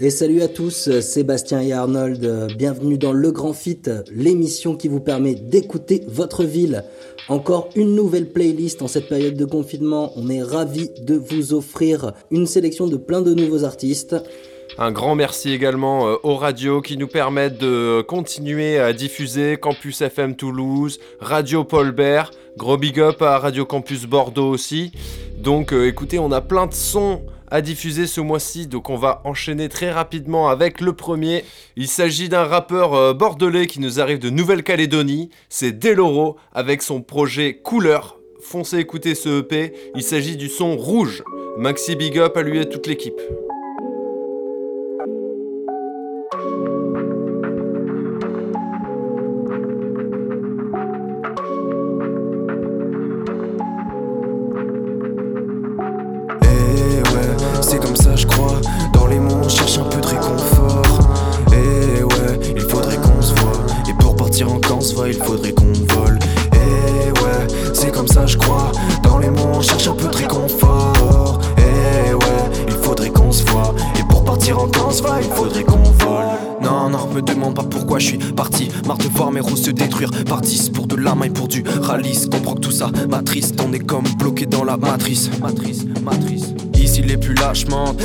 Et salut à tous, Sébastien et Arnold, bienvenue dans Le Grand Fit, l'émission qui vous permet d'écouter votre ville. Encore une nouvelle playlist en cette période de confinement, on est ravis de vous offrir une sélection de plein de nouveaux artistes. Un grand merci également euh, aux radios qui nous permettent de continuer à diffuser Campus FM Toulouse, Radio Paul Bert, gros big up à Radio Campus Bordeaux aussi. Donc euh, écoutez, on a plein de sons à diffuser ce mois-ci, donc on va enchaîner très rapidement avec le premier. Il s'agit d'un rappeur euh, bordelais qui nous arrive de Nouvelle-Calédonie, c'est Deloro avec son projet Couleur. Foncez écouter ce EP, il s'agit du son rouge. Maxi big up à lui et toute l'équipe.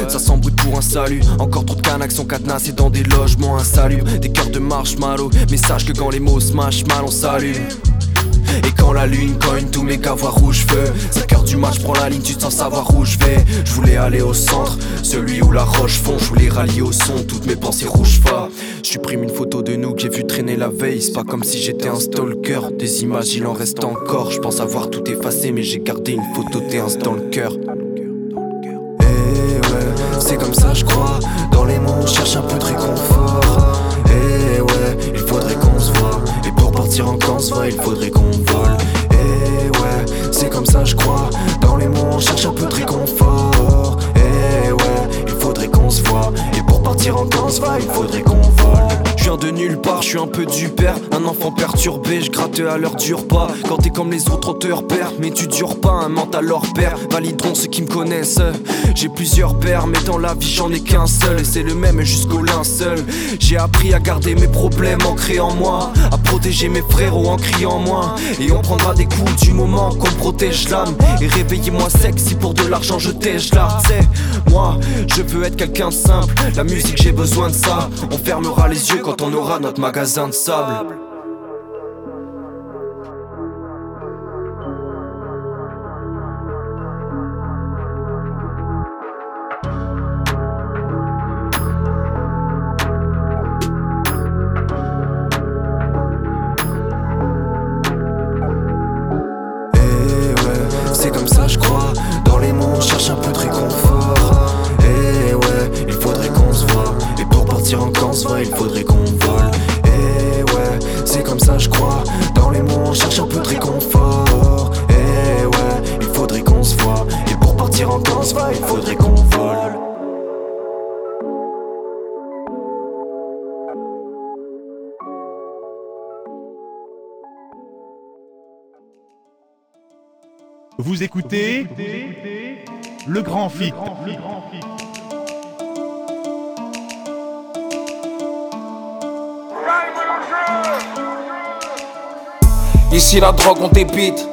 Ça s'embrouille pour un salut. Encore trop de canaques sont cadenassés dans des logements insalubres. Des cœurs de marshmallow, mais sache que quand les mots smash mal, on s'allume. Et quand la lune cogne, tous mes voient rouge feu. 5 heures du match, prends la ligne, tu te sens savoir où je vais. Je voulais aller au centre, celui où la roche fond Je voulais rallier au son, toutes mes pensées rouges fa Je supprime une photo de nous que j'ai vu traîner la veille. C'est pas comme si j'étais un stalker. Des images, il en reste encore. Je pense avoir tout effacé, mais j'ai gardé une photo. T1 dans le cœur je crois. Dans les mots on cherche un peu de réconfort. Eh ouais, il faudrait qu'on se voit. Et pour partir en camp se il faudrait qu'on vole. Eh ouais, c'est comme ça je crois. Dans les mots on cherche un peu de réconfort. Eh ouais, il faudrait qu'on se voit partir en camp se voit, il faudrait qu'on vole. Je viens de nulle part, je suis un peu du père. Un enfant perturbé, je gratte à l'heure du repas Quand t'es comme les autres, on te repère. Mais tu dures pas, un mental leur père. Valideront ceux qui me connaissent. J'ai plusieurs pères, mais dans la vie j'en ai qu'un seul. Et c'est le même jusqu'au linceul. J'ai appris à garder mes problèmes ancrés en moi. À protéger mes frérots en criant moins. Et on prendra des coups du moment qu'on protège l'âme. Et réveillez-moi sexy pour de l'argent je tèche là C'est moi, je veux être quelqu'un de simple j'ai besoin de ça. On fermera les yeux quand on aura notre magasin de sable Vous écoutez Le grand fit. Ici la drogue on débite.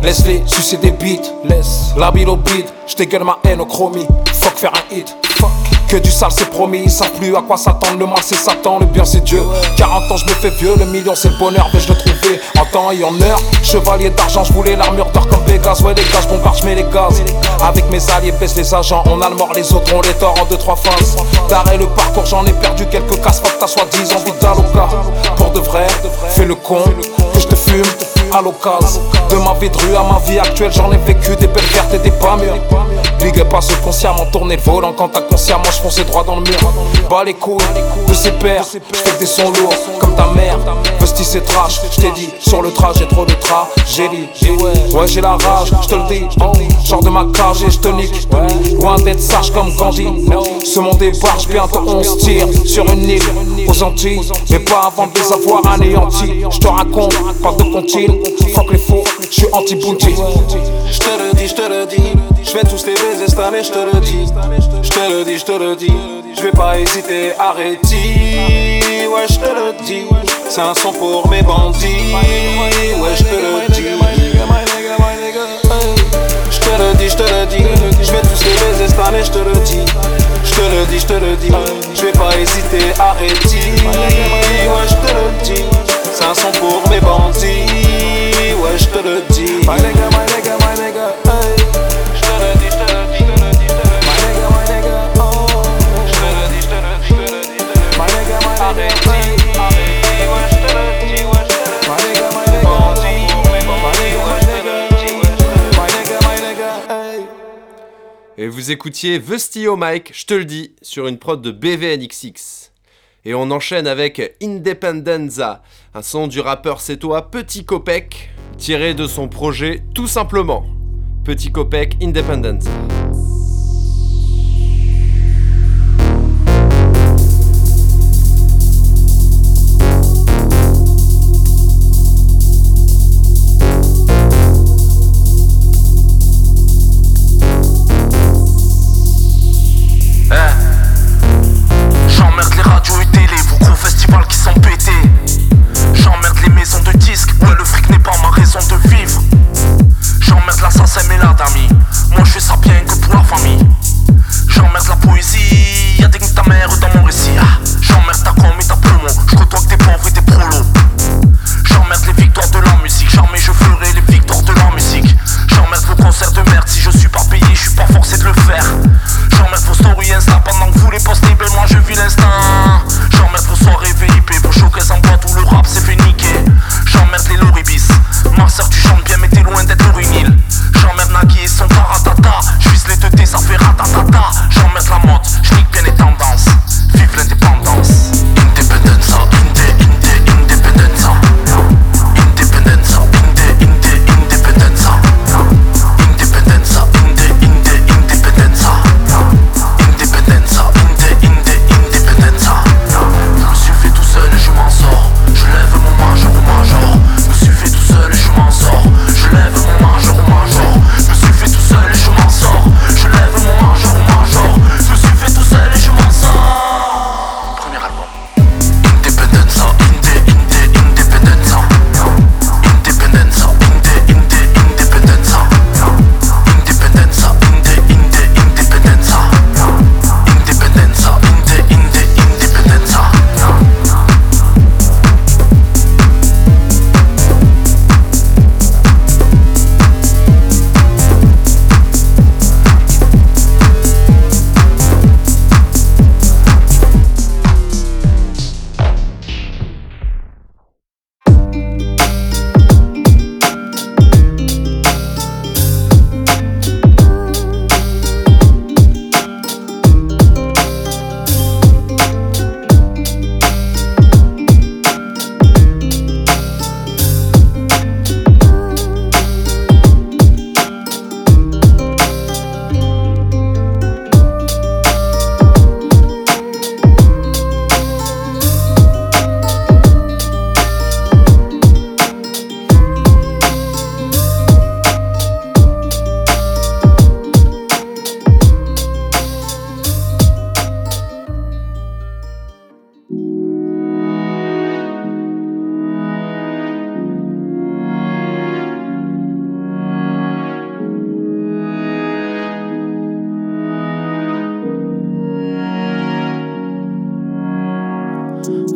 Laisse-les sucer des beats Laisse. La bille au beat J'dégueule ma haine au chromie. Fuck faire un hit. Fuck que du sale c'est promis, ils savent plus à quoi s'attendre. Le mal c'est Satan, le bien c'est Dieu. 40 ans je me fais vieux, le million c'est le bonheur Mais je le trouvais en temps et en heure. Chevalier d'argent, je voulais l'armure d'or comme Vegas. Ouais les gars, je bombarde, je mets les gaz. Avec mes alliés, baisse les agents On a le mort, les autres on les tord en deux trois phases. D'arrêt le parcours, j'en ai perdu quelques casse Fuck t'as soi-disant vie d'Aloca Pour de vrai, fais le con Que je te fume à l'occasion. De ma vie de rue à ma vie actuelle, j'en ai vécu des belles vertes et des pas mûres. Big up à ceux consciemment tourner le volant quand t'as consciemment je droit dans le mur. Bas les couilles de ses pères, j'fais des sons lourds comme ta mère. Vesti c'est trash, j't'ai dit sur le trajet trop de tragédie. Ouais, j'ai la rage, j'te le dis. Genre de ma cage et j'te nique. Loin d'être sage comme Gandhi. Ce monde débarque, bientôt on se tire sur une île aux Antilles. Mais pas avant de les avoir anéantis. J'te raconte, pas de comptine. Fuck les faux, j'suis anti-bounty. J'te le dis, j'te le dis. J'vais tous les baiser cette année, j'te le dis. J'te le dis, j'te le dis. J'vais pas hésiter, arrêtez. Ouais, j'te le dis. C'est un son pour mes bandits. Ouais, j'te le dis. J'te le dis, j'te le dis. J'vais tous les baiser cette année, j'te le dis. J'te le dis, j'te le dis. J'vais pas hésiter, arrêtez. Ouais, j'te le dis. C'est un son pour mes bandits. Vous écoutiez The Stio Mike, je te le dis, sur une prod de BVNXX. Et on enchaîne avec Independenza, un son du rappeur sétois Petit Copec, tiré de son projet Tout Simplement. Petit Copec Independenza.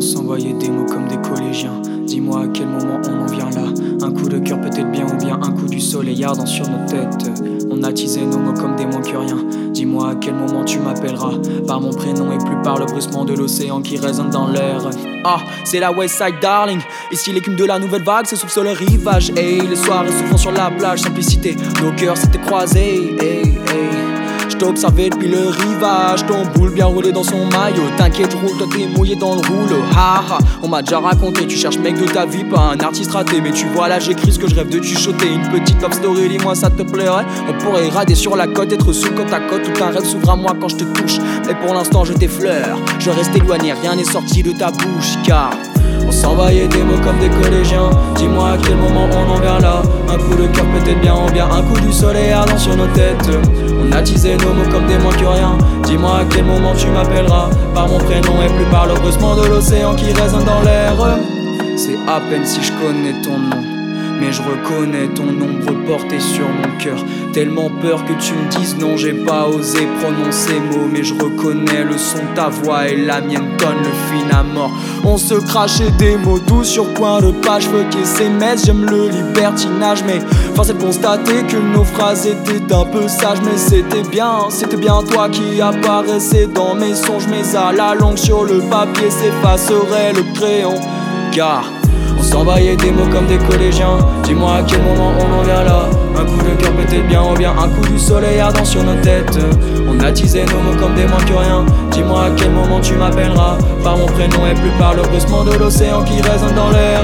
On des mots comme des collégiens. Dis-moi à quel moment on en vient là. Un coup de cœur peut-être bien ou bien un coup du soleil ardent sur nos têtes. On On a teasé nos mots comme des mots que. Dis-moi à quel moment tu m'appelleras par mon prénom et plus par le bruissement de l'océan qui résonne dans l'air. Ah, c'est la West Side Darling. Ici l'écume de la nouvelle vague se souffle sur le rivage. Hey, les soirées se font sur la plage, simplicité. Nos cœurs s'étaient croisés. Hey, hey. Je observé depuis le rivage, ton boule bien roulé dans son maillot. T'inquiète, roule, toi t'es mouillé dans le rouleau. Ha ha, on m'a déjà raconté, tu cherches mec de ta vie, pas un artiste raté. Mais tu vois là, j'écris ce que je rêve de chuchoter. Une petite love story, dis-moi ça te plairait. On pourrait rader sur la côte, être sous côte à côte. Tout un rêve s'ouvre à moi quand je te touche. Mais pour l'instant, je t'effleure. Je reste éloigné, rien n'est sorti de ta bouche, car. On s'envoyait des mots comme des collégiens. Dis-moi à quel moment on en vient là. Un coup de cœur peut-être bien ou bien un coup du soleil ardent sur nos têtes. On a teasé nos mots comme des rien. Dis-moi à quel moment tu m'appelleras par mon prénom et plus par le bruissement de l'océan qui résonne dans l'air. C'est à peine si je connais ton nom. Mais je reconnais ton ombre porté sur mon cœur. Tellement peur que tu me dises non, j'ai pas osé prononcer mots. Mais je reconnais le son de ta voix et la mienne donne le fin à mort. On se crachait des mots doux sur point de page, ces messes. J'aime le libertinage, mais force est de constater que nos phrases étaient un peu sages. Mais c'était bien, c'était bien toi qui apparaissais dans mes songes. Mais à la longue sur le papier s'effacerait le crayon. Car on s'envoyait des mots comme des collégiens. Dis-moi à quel moment on en vient là. Un coup de cœur peut-être bien ou bien un coup du soleil ardent sur nos têtes. On a teasé nos mots comme des moins que rien. Dis-moi à quel moment tu m'appelleras par mon prénom et plus par le bruissement de l'océan qui résonne dans l'air.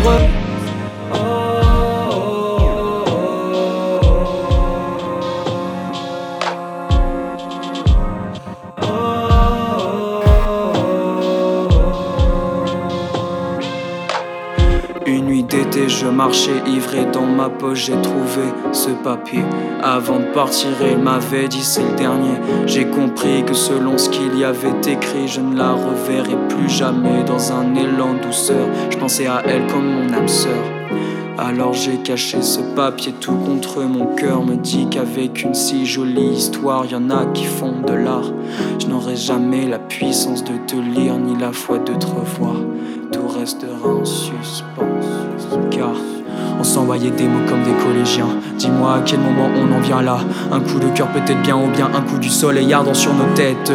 Marchais ivré dans ma poche, j'ai trouvé ce papier. Avant de partir, il m'avait dit c'est le dernier. J'ai compris que selon ce qu'il y avait écrit, je ne la reverrai plus jamais dans un élan douceur. Je pensais à elle comme mon âme sœur. Alors j'ai caché ce papier tout contre mon cœur me dit qu'avec une si jolie histoire, y en a qui font de l'art. Je n'aurai jamais la puissance de te lire ni la foi de te revoir. Restera en suspens. Car on s'envoyait des mots comme des collégiens. Dis-moi à quel moment on en vient là. Un coup de cœur peut-être bien ou bien un coup du soleil ardent sur nos têtes.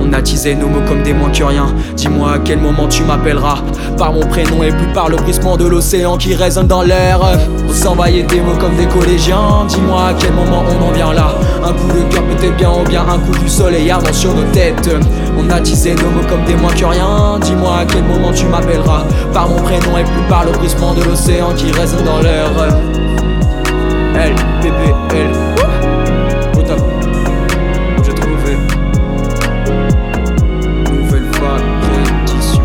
On a teasé nos mots comme des moins que rien. Dis-moi à quel moment tu m'appelleras par mon prénom et plus par le bruissement de l'océan qui résonne dans l'air. On s'envoyait des mots comme des collégiens. Dis-moi à quel moment on en vient là. Un coup de cœur peut-être bien ou bien un coup du soleil ardent sur nos têtes. On a teasé nos mots comme des moins que rien. Dis-moi à quel moment tu m'appelleras par mon prénom et plus par le bruissement de l'océan qui résonne dans l'air. L, bébé, L. Au top. J'ai trouvé. Nouvelle vague réédition.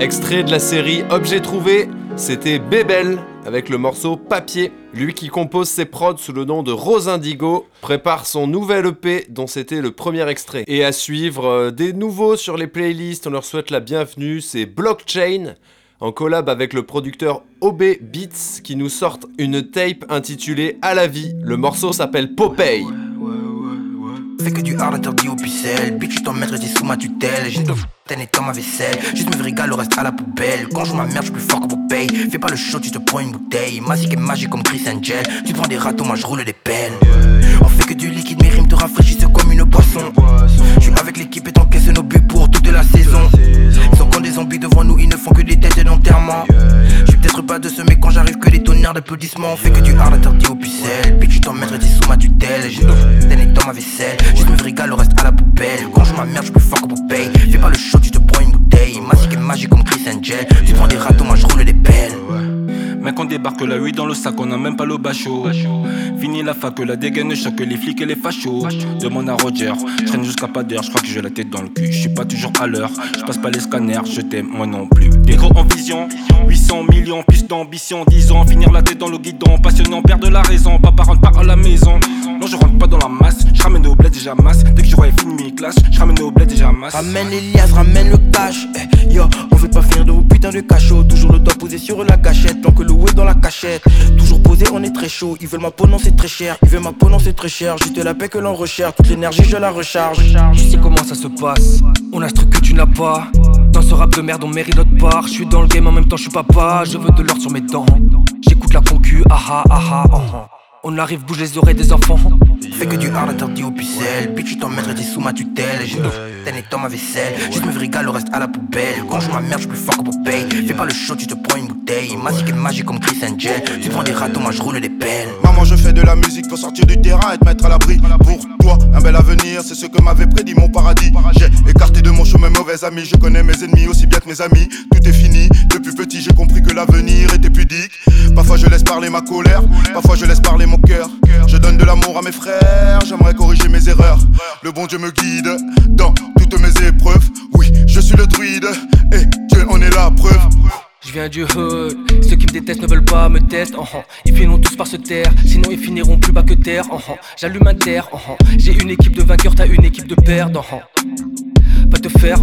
Extrait de la série Objet trouvé, c'était Bébel avec le morceau Papier. Lui qui compose ses prods sous le nom de Rose Indigo prépare son nouvel EP dont c'était le premier extrait. Et à suivre euh, des nouveaux sur les playlists, on leur souhaite la bienvenue, c'est Blockchain en collab avec le producteur OB Beats qui nous sortent une tape intitulée À la vie. Le morceau s'appelle Popeye. Fais que du hard interdit au pucelle Bitch t'en mettrai des sous ma tutelle. J'ai une et dans ma vaisselle. Juste me régale le reste à la poubelle. Quand je ma mère je plus fort que vos payes. Fais pas le show tu te prends une bouteille. Magique et magique comme Chris Angel. Tu prends des râteaux moi je roule des pelles On fait que du liquide mes rimes te rafraîchissent comme une boisson. Je suis avec l'équipe et t'encaisse nos buts pour toute la saison zombies devant nous ils ne font que des têtes d'enterrement. Je suis peut-être pas de ce mais quand j'arrive que des tonnerres d'applaudissements. On fait que du hard interdit au pucelle Bitch je t'en mettrai des sous ma tutelle. J'ai et dans ma vaisselle. Juste me régale le reste à la poubelle. Quand je ma mère je plus fort que vos payes Fais pas le show tu te prends une bouteille. Magique et magique comme Chris Angel. Tu prends des râteaux moi je roule des pelles Mec, on débarque la 8 dans le sac, on a même pas le bachot. Fini la fac, la dégaine choque les flics et les fachos. Demande à Roger, je traîne jusqu'à pas d'heure, je crois que j'ai la tête dans le cul. Je suis pas toujours à l'heure, je passe pas les scanners, je t'aime moi non plus. Des gros en vision, 800 millions, plus d'ambition, 10 ans, finir la tête dans le guidon. Passionnant, perdre la raison, papa rentre pas à la maison. Non, je rentre pas dans la masse, je ramène au bled déjà masse. Dès que je vois fini mes classes, je ramène au bled déjà masse. Ramène Elias, ramène le cash eh, Yo, on veut pas finir de vous putain putain de cachot. Toujours le doigt posé sur la gâchette, que dans la cachette. Toujours posé, on est très chaud. Ils veulent ma peau, non, c'est très cher. Ils veulent ma peau, non, c'est très cher. Juste la paix que l'on recherche. Toute l'énergie, je la recharge. Tu sais comment ça se passe. On a ce truc que tu n'as pas. Dans ce rap de merde, on mérite notre part. Je suis dans le game en même temps, je suis papa. Je veux de l'or sur mes dents. J'écoute la concu, aha, aha, aha. On arrive, bouge les oreilles des enfants. Fais que du hard interdit au pixel. Bitch, tu t'en mettrais sous ma tutelle. J'ai t'es dans ma vaisselle. Juste me régale, le reste à la poubelle. Quand je ma merde, je plus fort que Popeye. Fais pas le show, tu te prends une bouteille. Magique et magique comme Chris Angel. Tu prends des râteaux, moi je roule des pelles. Maman, je fais de la musique, faut sortir du terrain et te mettre à l'abri. Pour toi, un bel avenir, c'est ce que m'avait prédit mon paradis. J'ai écarté de mon chemin mauvais amis. Je connais mes ennemis aussi bien que mes amis. Tout est fini. Depuis petit, j'ai compris que l'avenir était pudique. Parfois, je laisse parler ma colère. Parfois, je laisse parler mon cœur. Je donne de l'amour à mes frères, j'aimerais corriger mes erreurs. Le bon Dieu me guide dans toutes mes épreuves. Oui, je suis le druide et Dieu en est la preuve. Je viens du hood, ceux qui me détestent ne veulent pas me tester. Uh Ils finiront tous par se taire, sinon ils finiront plus bas que terre. Uh J'allume un terre, j'ai une équipe de vainqueurs, t'as une équipe de perdants. Va te faire,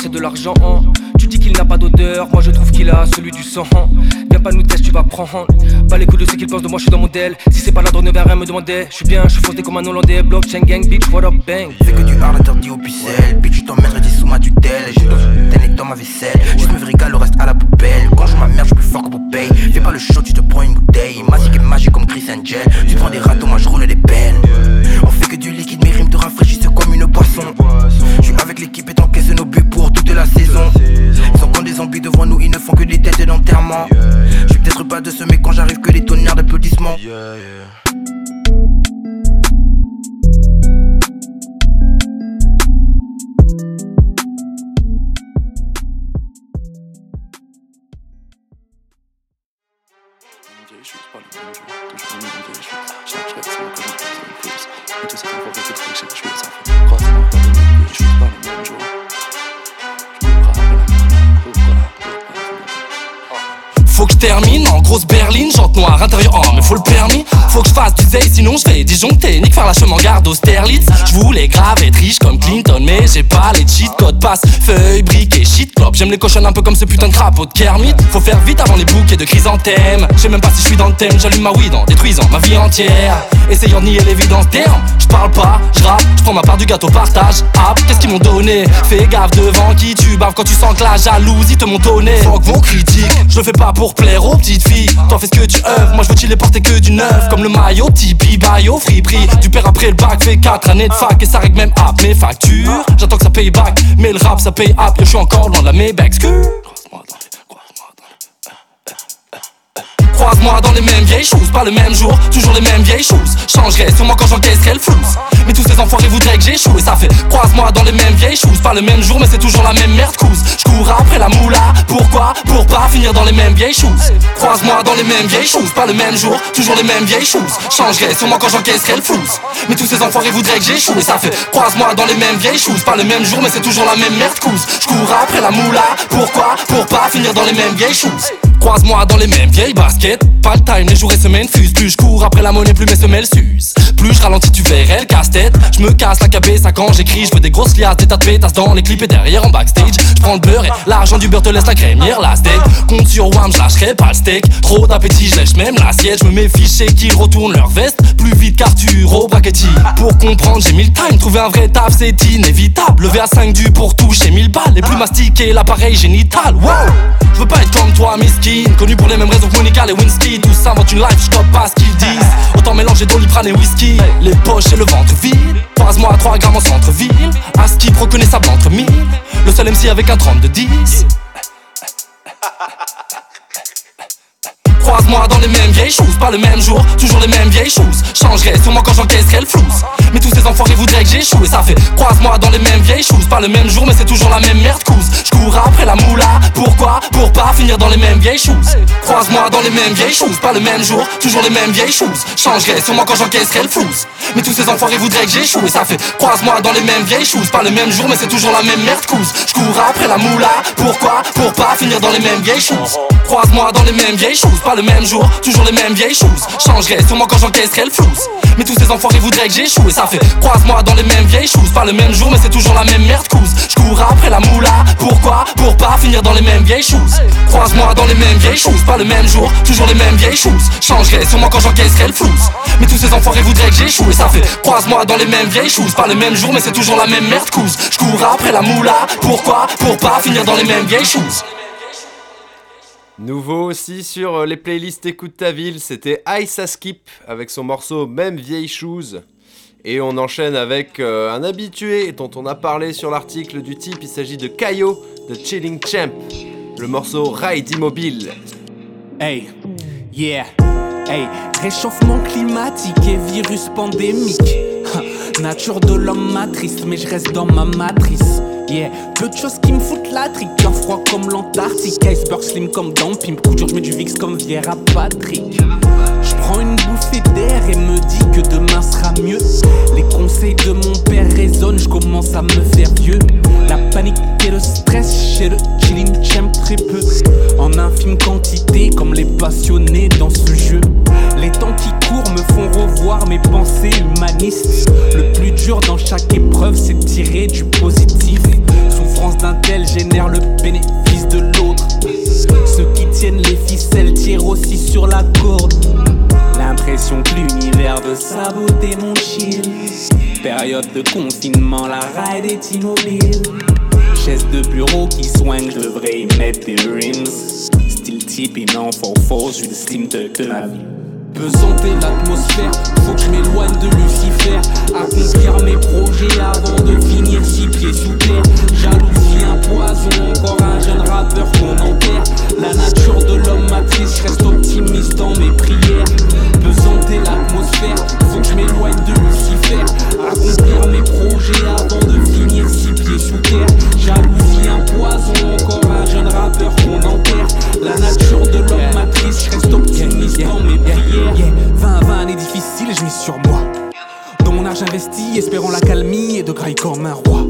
c'est de l'argent. Tu dis qu'il n'a pas d'odeur, moi je trouve qu'il a celui du sang. Pas nous tester, tu vas prendre. Pas les coups de ce qu'ils pensent de moi, je suis dans mon modèle. Si c'est pas la drogue, ne viens rien me demander. Je suis bien, je suis faussé comme un Hollandais. Blockchain gang, bitch, what up, bang? Fais que du hard interdit au pixel. Bitch, tu t'en mettrais sous ma tutelle. J'ai t'es dans ma vaisselle. Juste me régale, le reste à la poubelle. Quand je ma merde, je suis plus fort que Popeye. Fais pas le show, tu te prends une bouteille. Magique et magique comme Chris Angel. Tu prends des râteaux, moi je roule des pelles. On fait que du liquide, mes rimes te rafraîchissent comme une boisson. Je suis avec l'équipe et t'encaisse nos buts pour toute la saison. Ils sont comme des zombies devant nous, ils ne font que des têtes d'enterrement. Je suis peut-être pas de ce mais quand j'arrive que des tonnerres d'applaudissements. Termine en grosse berline, jante noire, intérieur oh mais faut le permis. Faut que je fasse du zay sinon je vais disjoncter Nique faire la chemin garde Austerlitz Je voulais grave être riche comme Clinton Mais j'ai pas les cheat codes passe. Feuille, briques et shit clop J'aime les cochons un peu comme ce putain de crapaud de Kermit. Faut faire vite avant les bouquets de chrysanthèmes. Je sais même pas si je suis dans le thème. J'allume ma weed en détruisant ma vie entière. Essayant de nier l'évidence terme Je parle pas, je rappe, je prends ma part du gâteau partage. Hop, qu'est-ce qu'ils m'ont donné? Fais gaffe devant qui tu baves. Quand tu sens que la jalousie te montonner Faut que vos critiques, je le fais pas pour plaire aux petites filles T'en fais ce que tu œuvres, moi je veux t'y les porter que du neuf. Comme le maillot, Tipeee, bio, friperie Du père après le bac, fait 4 années de fac. Et ça règle même app mes factures. J'attends que ça paye back, mais le rap ça paye app Je suis encore loin de la Maybach, Croise-moi dans les mêmes vieilles choses, pas le même jour, toujours les mêmes vieilles choses. Changerai sûrement quand j'encaisserai le flouze. Mais tous ces enfoirés voudraient que j'échoue et ça fait croise-moi dans les mêmes vieilles choses, pas le même jour, mais c'est toujours la même merde couse. Je après la moula, pourquoi? Pour pas finir dans les mêmes vieilles choses. Croise-moi dans les mêmes vieilles choses, pas le même jour, toujours les mêmes vieilles choses. Changerai sûrement quand j'encaisserai le flouze. Mais tous ces enfoirés voudraient que j'échoue et ça fait croise-moi dans les mêmes vieilles choses, pas le même jour, mais c'est toujours la même merde couse. Je après la moula, pourquoi? Pour pas finir dans les mêmes vieilles choses. Croise-moi dans les mêmes vieilles baskets. Pas le time, les jours et semaines fusent. Plus je cours après la monnaie, plus mes semelles s'usent. Plus je ralentis, tu verrais le casse-tête. Je me casse la KB, ça quand j'écris. Je veux des grosses liasses, des tas de pétasses dans les clips et derrière en backstage. Je prends le beurre et l'argent du beurre te laisse la crémière, la steak. Compte sur Wam, je lâcherai pas le steak. Trop d'appétit, je lèche même l'assiette. Je me méfie chez qu'ils retournent leur veste. Plus vite qu'Arthur au. Pour comprendre, j'ai mis le time. Trouver un vrai taf, c'est inévitable. Lever à 5 du pour toucher 1000 balles. Et plus mastiquer l'appareil génital. Wow! Je veux pas être comme toi, Connu pour les mêmes raisons que Monica et Winsky. Tout ça une life, je pas ce qu'ils disent. Autant mélanger doliprane et whisky. Les poches et le ventre vide. Croise-moi à 3 grammes en centre-ville. Askip reconnaissable entre mille. Le seul MC avec un 30 de 10. Croise-moi dans les mêmes vieilles choses, pas le même jour, toujours les mêmes vieilles choses. Changerai sûrement quand j'encaisserai le flouze. Mais tous ces enfoirés voudraient que j'échoue et ça fait croise-moi dans les mêmes vieilles choses, pas le même jour, mais c'est toujours la même merde couse. Je cours après la moula, pourquoi? Pour pas finir dans les mêmes vieilles choses. Croise-moi dans les mêmes vieilles choses, pas le même jour, toujours les mêmes vieilles choses. Changerai sûrement quand j'encaisserai le flouze. Mais tous ces enfoirés voudraient que j'échoue et ça fait croise-moi dans les mêmes vieilles choses, pas le même jour, mais c'est toujours la même merde couse. Je après la moula, pourquoi? Pour pas finir dans les mêmes vieilles choses. Croise-moi dans les mêmes vieilles choses, pas le même jour, toujours les mêmes vieilles choses. Changerai sûrement quand j'encaisserai le flouze. Mais tous ces enfoirés voudraient que j'échoue. Et ça fait croise-moi dans les mêmes vieilles choses, pas le même jour, mais c'est toujours la même merde couse. cours après la moula. Pourquoi? Pour pas finir dans les mêmes vieilles choses. Croise-moi dans les mêmes vieilles choses. Pas le même jour, toujours les mêmes vieilles choses. Changerai sûrement quand j'encaisserai le flouze. Mais tous ces enfoirés voudraient que j'échoue. Et ça fait croise-moi dans les mêmes vieilles choses. Pas le même jour mais c'est toujours la même merde couse. Je cours après la moula. Pourquoi? Pour pas finir dans les mêmes vieilles choses Nouveau aussi sur euh, les playlists Écoute ta ville, c'était Ice Skip avec son morceau Même vieille shoes. Et on enchaîne avec euh, un habitué dont on a parlé sur l'article du type, il s'agit de Kayo de Chilling Champ. Le morceau Ride Immobile. Hey, yeah, hey, réchauffement climatique et virus pandémique. Nature de l'homme matrice, mais je reste dans ma matrice. Yeah, peu de choses qui me foutent la trique. Cœur froid comme l'Antarctique, iceberg slim comme dans Pimp. Coup dur, je mets du VIX comme Viera Patrick. Je prends une bouffée d'air et me dis que demain sera mieux. Les conseils de mon père résonnent, je commence à me faire vieux. La panique et le stress chez le chilling champ très peu. En infime quantité, comme les passionnés dans ce jeu. Les temps qui courent me font revoir mes pensées humanistes. Le plus dur dans chaque épreuve, c'est tirer du positif. D'un tel génère le bénéfice de l'autre. Ceux qui tiennent les ficelles tirent aussi sur la corde. L'impression que l'univers veut saboter mon chill. Période de confinement, la ride est immobile. Chaise de bureau qui soigne, je devrais y mettre des rims. Et non for force, je suis le steam de, ma vie. Pesanter l'atmosphère, faut que je m'éloigne de Lucifer. Accomplir mes projets avant de finir six pieds sous terre. Jalousie, un poison, encore un jeune rappeur qu'on enterre. La nature de l'homme matrice, je reste optimiste dans mes prières. Pesanter l'atmosphère, faut que je m'éloigne de Lucifer. Accomplir mes projets avant de finir six pieds sous terre. Jalousie, un poison, encore un jeune rappeur qu'on enterre. La nature de l'homme matrice, je reste optimiste dans mes prières. Yeah, 20 années difficiles, je mise sur moi. Dans mon âge investi, espérant la calmie et de graille comme un roi.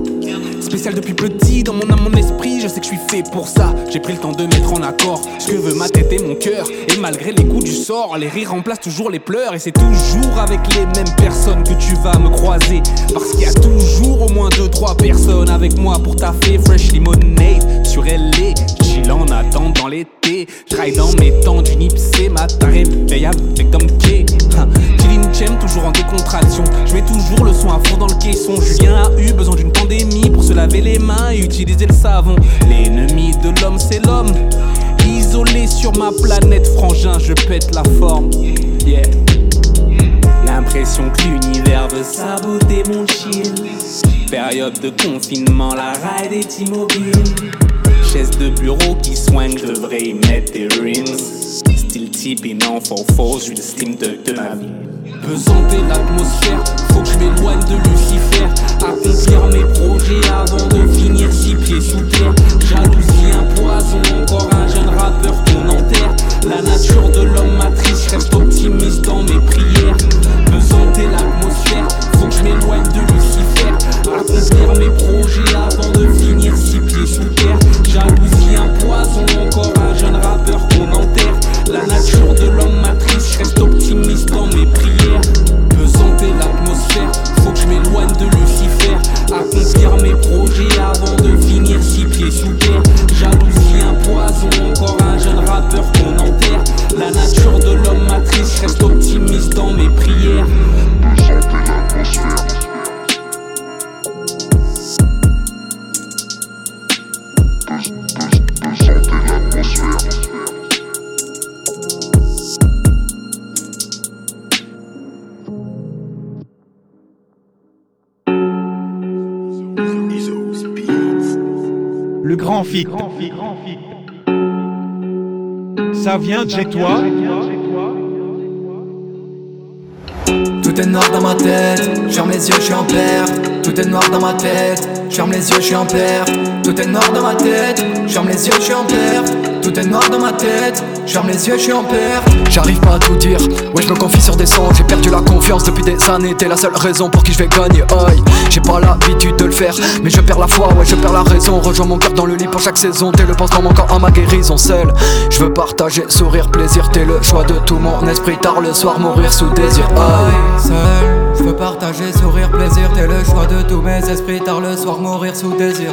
Spécial depuis petit, dans mon âme, mon esprit, je sais que je suis fait pour ça. J'ai pris le temps de mettre en accord ce que veut ma tête et mon cœur. Et malgré les coups du sort, les rires remplacent toujours les pleurs. Et c'est toujours avec les mêmes personnes que tu vas me croiser. Parce qu'il y a toujours au moins 2-3 personnes avec moi pour taffer. Fresh lemonade sur LA, chill en attendant l'été. J'raille dans mes temps du Nipsey, matin réveil avec Tom K. Chem, toujours en décontraction. Je mets toujours le son à fond dans le caisson. Julien a eu besoin d'une pandémie pour se laver les mains et utiliser le savon. L'ennemi de l'homme, c'est l'homme. Isolé sur ma planète, frangin, je pète la forme. Yeah. L'impression que l'univers veut saboter mon chill. Période de confinement, la ride est immobile. De bureau qui soigne, je devrais y mettre des rims. Style type et non for force, je suis le steam de, de ma vie. Pesanter l'atmosphère, faut que je m'éloigne de Lucifer. Accomplir mes vient de chez toi. Tout est noir dans ma tête, ferme les yeux, je suis en perte. Tout est noir dans ma tête, ferme les yeux, je suis en perte. Tout est noir dans ma tête, ferme les yeux, je suis en perte. Tout est noir dans ma tête, ferme les yeux, je suis en perte. J'arrive pas à tout dire, ouais je me confie sur des sons J'ai perdu la confiance depuis des années. T'es la seule raison pour qui je vais gagner. Aïe, j'ai pas l'habitude de le faire Mais je perds la foi, ouais je perds la raison. Rejoins mon cœur dans le lit pour chaque saison. T'es le pansement manquant à ma guérison seul. Je veux partager, sourire, plaisir. T'es le choix de tout mon esprit. Tard le soir, mourir sous désir. Aïe, seul, je veux partager, sourire, plaisir, t'es le choix de tous mes esprits. Tard le soir, mourir sous désir.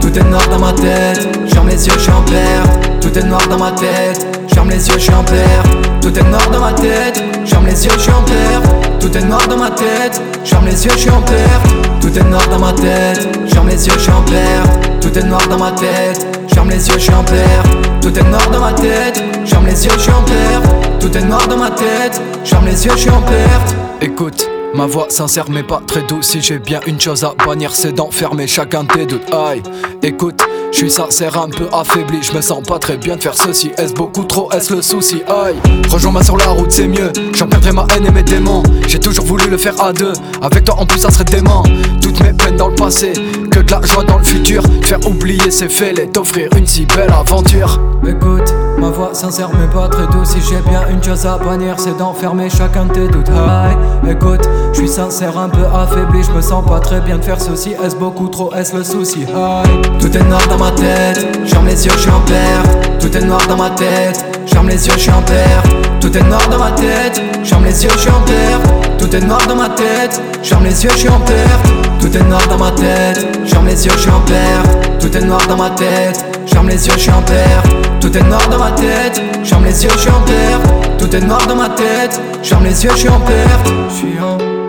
Tout est noir dans ma tête, ferme les yeux, je en perte. Tout est noir dans ma tête, ferme les yeux, je suis en perte. Tout est noir dans ma tête, ferme les yeux, je suis en perte. Tout est noir dans ma tête, ferme les yeux, je suis en perte. Tout est noir dans ma tête, ferme les yeux, je suis en perte. Tout est noir dans ma tête, ferme les yeux, je suis en perte. Tout est noir dans ma tête, ferme les yeux, je suis en perte. Tout est noir dans ma tête, ferme les yeux, je suis en perte. Écoute, ma voix sincère mais pas très douce. Si j'ai bien une chose à bannir, c'est d'enfermer chacun tes doutes. Aïe, écoute. Je suis sincère, un peu affaibli, je me sens pas très bien de faire ceci. Est-ce beaucoup trop, est-ce le souci? Aïe, rejoins-moi sur la route, c'est mieux. J'en perdrai ma haine et mes démons. J'ai toujours voulu le faire à deux. Avec toi en plus, ça serait dément. Toutes mes peines dans le passé, que de la joie dans le futur. Faire oublier ces faits, et t'offrir une si belle aventure. Écoute, ma voix sincère mais pas très douce. Si j'ai bien une chose à bannir, c'est d'enfermer chacun de tes doutes. Aïe, écoute, je suis sincère, un peu affaibli, je me sens pas très bien de faire ceci. Est-ce beaucoup trop, est-ce le souci? Aïe, tout est noir dans ma les yeux, je suis en perte. Tout est noir dans ma tête, ferme les yeux, je suis en perte. Tout est noir dans ma tête, ferme les yeux, je suis en perte. Tout est noir dans ma tête, ferme les yeux, je suis en perte. Tout est noir dans ma tête, ferme les yeux, je suis en perte. Tout est noir dans ma tête, ferme les yeux, je suis en perte. Tout est noir dans ma tête, ferme les yeux, je suis en perte. Tout est noir dans ma tête, ferme les yeux, je suis en perte.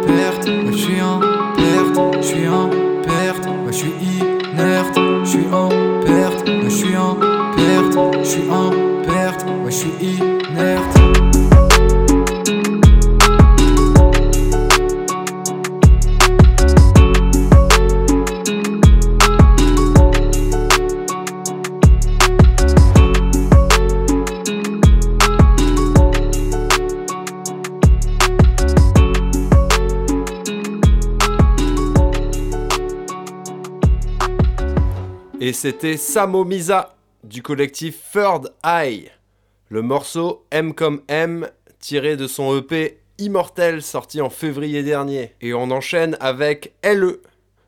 Et c'était Samo Misa du collectif Third Eye. Le morceau M comme M tiré de son EP Immortel sorti en février dernier. Et on enchaîne avec LE,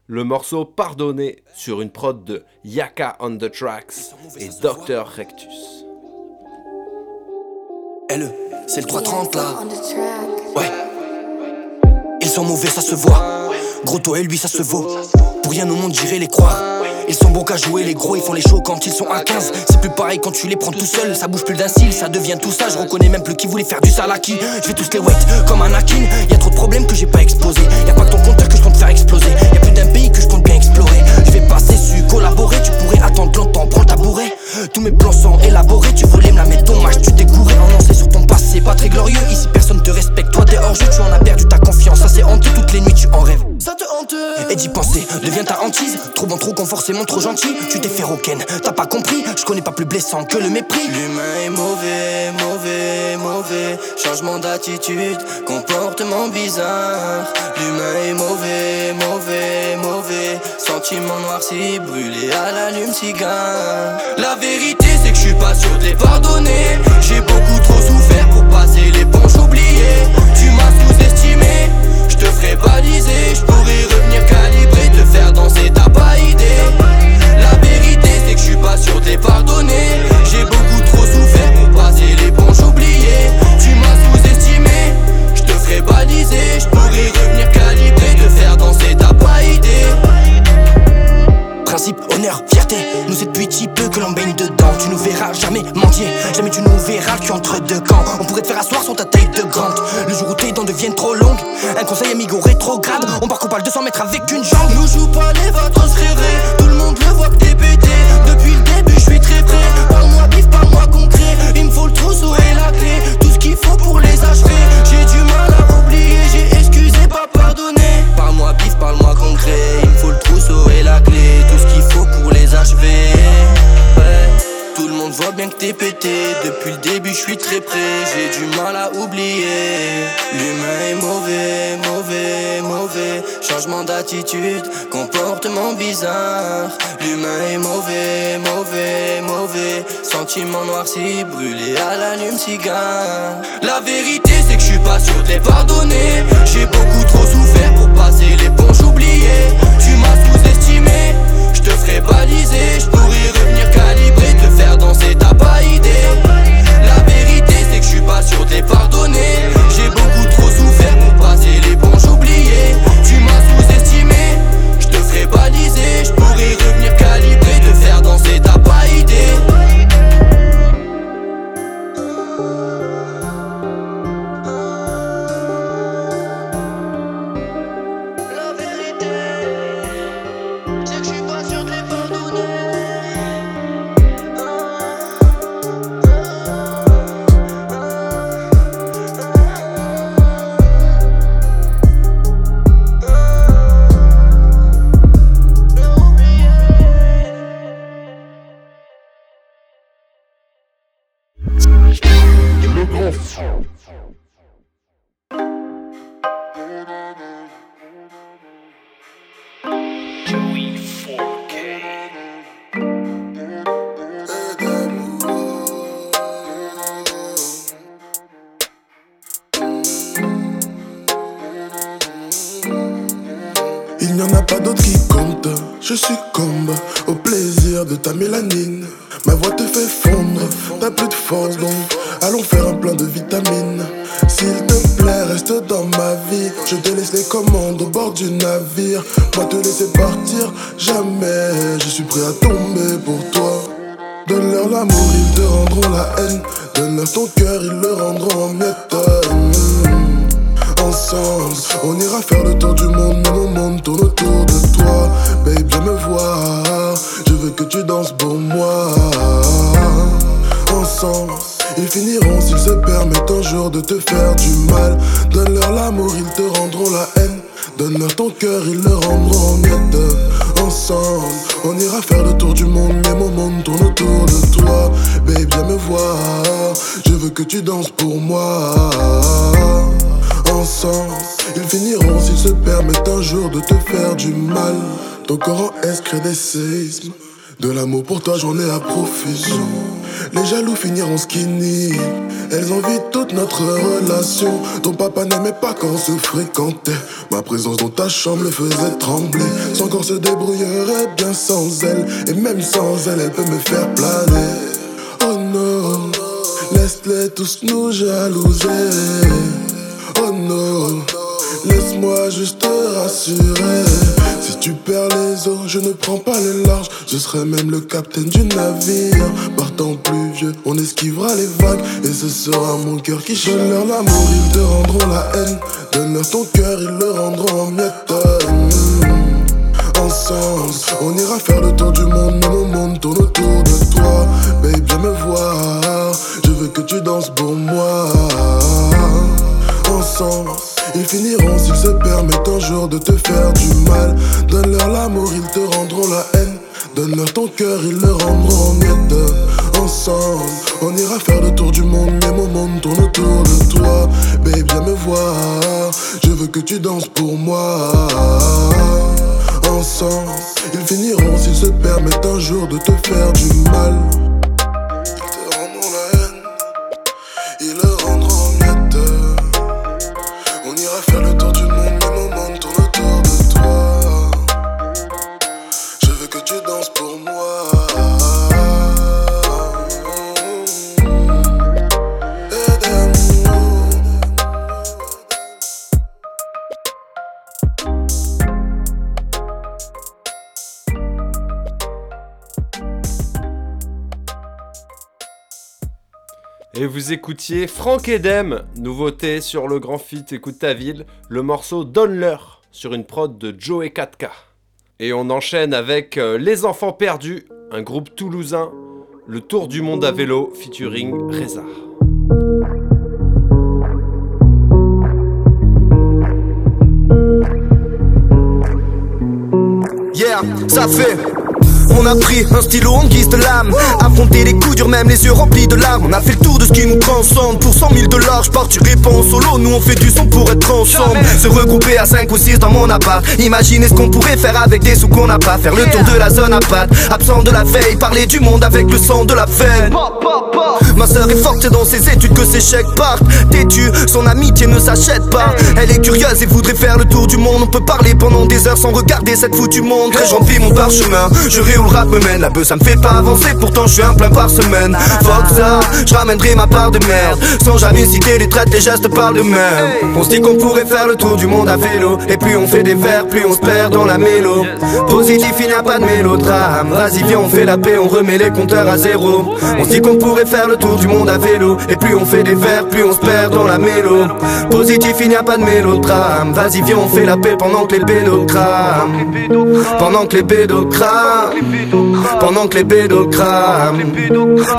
le morceau Pardonné sur une prod de Yaka on the Tracks et Dr Rectus. LE, c'est le 330 là. Ouais. Ils sont mauvais, ça se voit. Gros toi et lui, ça se vaut. Pour rien au monde, j'irai les croire. Ils sont bons qu'à jouer, les gros, ils font les shows quand ils sont à 15. C'est plus pareil quand tu les prends tout seul, ça bouge plus d'un cil, ça devient tout ça. Je reconnais même plus qui voulait faire du salaki. Je vais tous les wait comme un Akin. Y a trop de problèmes que j'ai pas explosé. Y a pas que ton compteur que je compte faire exploser. Y a plus d'un pays que je compte bien explorer. Je vais passer su collaborer, tu pourrais attendre longtemps, prends le tabouret. Tous mes plans sont élaborés, tu voulais me la mettre dommage, tu t'es couré en lancé sur ton passé. Pas très glorieux, ici personne te respecte. Toi t'es hors jeu, tu en as perdu ta confiance. Ça c'est honteux, toutes les nuits tu en rêves. Ça te hante Et d'y penser devient ta hantise. Trop bon, trop con, forcément trop gentil. Tu t'es fait rocken, t'as pas compris. Je connais pas plus blessant que le mépris. L'humain est mauvais, mauvais, mauvais. Changement d'attitude, comportement bizarre. L'humain est mauvais, mauvais, mauvais. Sentiment noirci, brûlé à l'allume-cigare. La vérité, c'est que je suis pas sûr de les pardonner. J'ai beaucoup trop souffert pour passer les ponches je te ferai baliser. Je pourrais revenir calibrer, te faire danser, t'as pas idée. La vérité, c'est que je suis pas sûr de les. J'ai beaucoup trop souffert pour passer les ponches oubliées. Tu m'as sous-estimé, je te ferai baliser. Je pourrais revenir calibrer, te faire danser, t'as pas idée. Principe, honneur, fierté, nous c'est depuis si peu que l'on baigne dedans. Tu nous verras jamais mendier, jamais tu nous verras le cul entre deux camps. On pourrait te faire asseoir sur ta taille de grande. Le jour où tes dents deviennent trop longues, un conseil amigo rétrograde. On part qu'on parle 200 mètres avec une jambe. Nous joue pas les votre rêver, tout le monde le voit que t'es pété. Depuis le début, je suis très prêt. Parle-moi bif, parle-moi concret. Il me faut le trousseau et la clé, tout ce qu'il faut pour les achever. J'ai du mal à Parle-moi bif, parle-moi concret. Il me faut le trousseau et la clé, tout ce qu'il faut pour les achever. Ouais. Tout le monde voit bien que t'es pété. Depuis le début, je suis très près. J'ai du mal à oublier. L'humain est mauvais, mauvais, mauvais. Changement d'attitude, comportement bizarre. L'humain est mauvais, mauvais, mauvais. Sentiment noirci, brûlé à l'allume-cigare. La vérité, c'est que je suis pas sûr de les pardonner. J'ai beaucoup trop pour passer l'éponge oubliée Tu m'as sous-estimé, je te ferai baliser, je pourrais revenir calibrer, te faire danser, t'as pas idée. La vérité c'est que je suis pas sûr de les pardonner. J'ai beaucoup trop souffert pour passer l'éponge oubliée. Tu m'as sous-estimé, je te ferai baliser, je pourrais revenir calibrer, te faire danser, t'as pas idée. Force donc allons faire un plein de vitamines. S'il te plaît, reste dans ma vie. Je te laisse les commandes au bord du navire. Moi te laisser partir, jamais. Je suis prêt à tomber pour toi. Donne-leur l'amour, ils te rendront la haine. Donne-leur ton cœur, ils le rendront en miettes. Ensemble, on ira faire le tour du monde, mais mon monde tourne autour de toi. Babe, viens me voir. Je veux que tu danses pour moi. Ils finiront s'ils se permettent un jour de te faire du mal. Donne-leur l'amour, ils te rendront la haine. Donne-leur ton cœur, ils le rendront en miettes. Ensemble, on ira faire le tour du monde, mais mon monde tourne autour de toi. Babe, viens me voir. Je veux que tu danses pour moi. Ensemble, ils finiront s'ils se permettent un jour de te faire du mal. Ton corps en crée des séismes. De l'amour pour toi, j'en ai à profusion. Les jaloux finiront skinny. Elles envient toute notre relation. Ton papa n'aimait pas quand on se fréquentait. Ma présence dans ta chambre le faisait trembler. Son corps se débrouillerait bien sans elle. Et même sans elle, elle peut me faire planer. Oh non, laisse-les tous nous jalouser. Oh non, laisse-moi juste te rassurer. Si tu perds les eaux, je ne prends pas le large. Je serai même le capitaine du navire. Partant plus vieux, on esquivera les vagues. Et ce sera mon cœur qui chante. Donne-leur l'amour, ils te rendront la haine. Donne-leur ton cœur, ils le rendront en miettes. Ensemble, on ira faire le tour du monde. Mais mon monde tourne autour de toi. Babe, viens me voir. Je veux que tu danses pour moi. Ensemble. Ils finiront s'ils se permettent un jour de te faire du mal. Donne-leur l'amour, ils te rendront la haine. Donne-leur ton cœur, ils le rendront en. Ensemble, on ira faire le tour du monde, mais mon monde tourne autour de toi. Babe, viens me voir. Je veux que tu danses pour moi. Ensemble, ils finiront s'ils se permettent un jour de te faire du mal. Et vous écoutiez Franck Edem, nouveauté sur le grand fit Écoute ta ville, le morceau Donne-leur sur une prod de Joe et 4K. Et on enchaîne avec euh, Les Enfants Perdus, un groupe toulousain, le Tour du Monde à vélo featuring Reza. Yeah, ça fait. On a pris un stylo en guise de lame Affronter les coups durs, même les yeux remplis de larmes. On a fait le tour de ce qui nous transcende. Pour 100 000 dollars, je partirai pas en solo. Nous on fait du son pour être ensemble. Se regrouper à 5 ou 6 dans mon appart. Imaginez ce qu'on pourrait faire avec des sous qu'on n'a pas. Faire le tour de la zone à patte Absent de la veille, parler du monde avec le sang de la veine. Ma soeur est forte, dans ses études que ses chèques partent. Têtue, son amitié ne s'achète pas. Elle est curieuse et voudrait faire le tour du monde. On peut parler pendant des heures sans regarder cette foutue montre. Et j'envie mon parchemin, je où La bœuf ça me fait pas avancer, pourtant je suis un plein par semaine. Fuck ça, je ramènerai ma part de merde. Sans jamais citer les traites, les gestes parlent de même On se dit qu'on pourrait faire le tour du monde à vélo. Et plus on fait des vers, plus on se perd dans la mélo. Positif, il n'y a pas de mélodrame. Vas-y viens on fait la paix, on remet les compteurs à zéro. On se dit qu'on pourrait faire le tour du monde à vélo. Et plus on fait des vers, plus on se perd dans la mélo. Positif, il n'y a pas de mélodrame. Vas-y viens on fait la paix pendant que les bélos crament Pendant que les bédos crament pendant que les bédos crament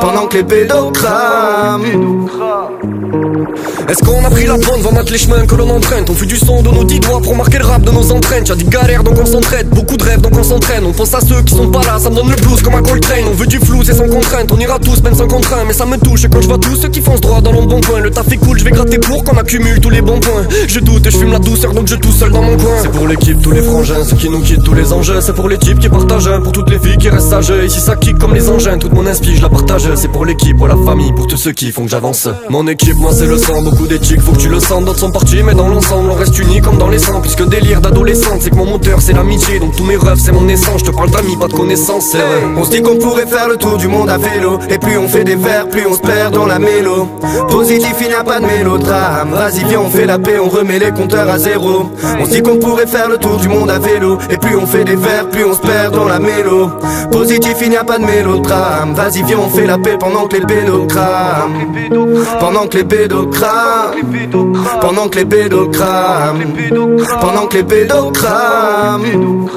Pendant que les bédos crament Est-ce qu'on a pris la bonne, va mettre les chemins que l'on emprunte On fait du son de nos dix doigts pour marquer le rap de nos entraînes. Y'a des galères donc on s'entraide, beaucoup de rêves donc on s'entraîne. On pense à ceux qui sont pas là, ça me donne le blues comme un Coltrane. On veut du flou, c'est sans contrainte, on ira tous même sans contraint Mais ça me touche quand je vois tous ceux qui foncent droit dans le bon coin Le taf est cool, je vais gratter pour qu'on accumule tous les bons points. Je doute et je fume la douceur donc je tout seul dans mon coin. C'est pour l'équipe, tous les frangins, ceux qui nous quittent, tous les enjeux C'est pour les types qui partagent, pour toutes les filles qui restent sages Ici ça kick comme les engins, toute mon inspi je la partage. C'est pour l'équipe, pour la famille, pour tous ceux qui font que j'avance. Mon équipe, moi c'est le sang, beaucoup d'éthiques, faut que tu le sens. D'autres sont partis, mais dans l'ensemble, on reste unis comme dans les sangs. Puisque délire d'adolescente, c'est que mon moteur, c'est l'amitié. Donc tous mes rêves, c'est mon essence. Je te parle d'amis, pas de connaissances, vrai. On se dit qu'on pourrait faire le tour du monde à vélo Et plus on fait des vers, plus on se perd dans la mélo Positif, il n'y a pas de mélodrame Vas-y viens on fait la paix, on remet les compteurs à zéro On se dit qu'on pourrait faire le tour du monde à vélo Et plus on fait des vers, plus on se perd dans la mélo Positif, il n'y a pas de mélodrame Vas-y viens on fait la paix pendant que les bédos crament Pendant que les bédos Pendant que les bédos crament Pendant que les bédos crament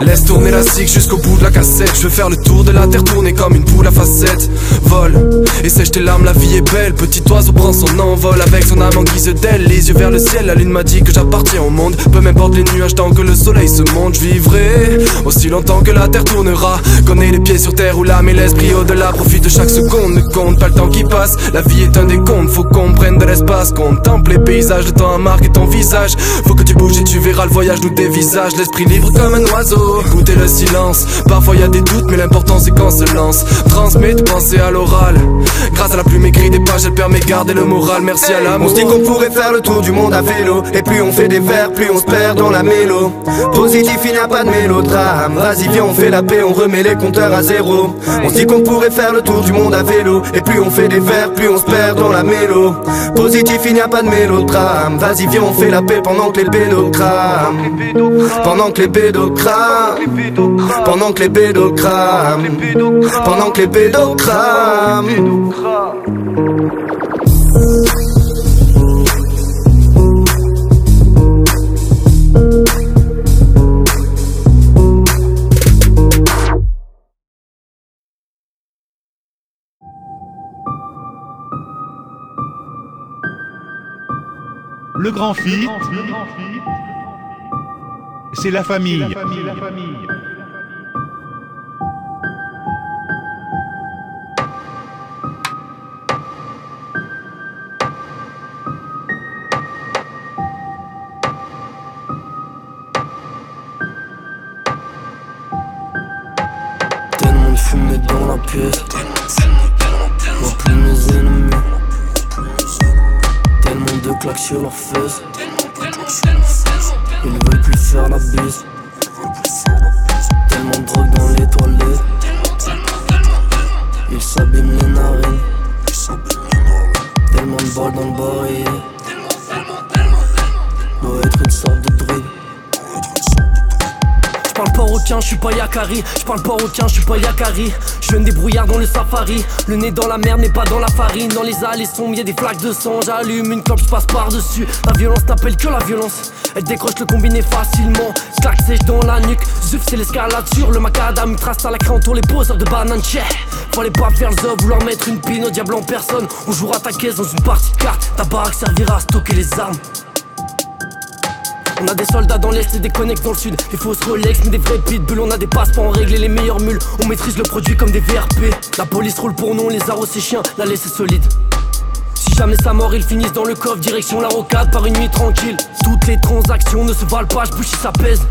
Laisse tourner la cig jusqu'au bout de la cassette. Je veux faire le tour de la terre tourner comme une poule à facettes. Vol et sèche tes larmes, la vie est belle. Petit oiseau prend son envol avec son âme en guise d'aile. Les yeux vers le ciel, la lune m'a dit que j'appartiens au monde. Peu m'importe les nuages tant que le soleil se monte. Je vivrai aussi longtemps que la terre tournera. Connais les pieds sur terre ou l'âme et l'esprit au-delà. Profite de chaque seconde, ne compte pas le temps qui passe. La vie est un décompte, faut qu'on prenne de l'espace. Contemple les paysages, le temps a marqué ton visage. Faut que tu bouges et tu verras le voyage nous dévisage. L'esprit libre comme un oiseau. Écoutez le silence, parfois y a des doutes, mais l'important c'est qu'on se lance. Transmets tes pensées à l'oral. Grâce à la plume écrite des pages, elle permet de garder le moral. Merci à l'amour. On se dit qu'on pourrait faire le tour du monde à vélo. Et plus on fait des vers, plus on se perd dans la mélo. Positif, il n'y a pas de mélodrame. Vas-y viens on fait la paix, on remet les compteurs à zéro. On se dit qu'on pourrait faire le tour du monde à vélo. Et plus on fait des vers, plus on se perd dans la mélo. Positif, il n'y a pas de mélodrame. Vas-y viens on fait la paix pendant que les bédos crament Pendant que les bédos crament Pendant que les bédos crament Pendant que les bédos crament Le grand fit, c'est la famille. Tellement de fumée dans la pièce. Faire la bise. Tellement de drogue dans les toilettes. Ils s'abîment les narines. Tellement de balles dans le barillet. Doit être une sorte de druide. J'parle pas requin, j'suis pas Yakari. J'parle pas requin, j'suis pas Yakari. Je viens des brouillards dans le safari. Le nez dans la merde, mais pas dans la farine. Dans les allées sombres, y'a des flaques de sang. J'allume une clope, j'passe par-dessus. La violence n'appelle que la violence. Elle décroche le combiné facilement. Claque sèche dans la nuque. Zuf, c'est l'escalade sur le macadam. Trace à la craie entoure les poseurs de bananes. Tchè. Fallait pas faire le vouloir mettre une pine au diable en personne. On jouera ta caisse dans une partie de. Ta baraque servira à stocker les armes. On a des soldats dans l'est et des connects dans le sud. Des fausses Rolex, mais des vrais pitbulls. On a des passeports, on règle les meilleures mules. On maîtrise le produit comme des VRP. La police roule pour nous, les arrose ces chiens. La laisse est solide. Jamais ça mort, ils finissent dans le coffre, direction la rocade par une nuit tranquille. Toutes les transactions ne se valent pas, je si ça pèse.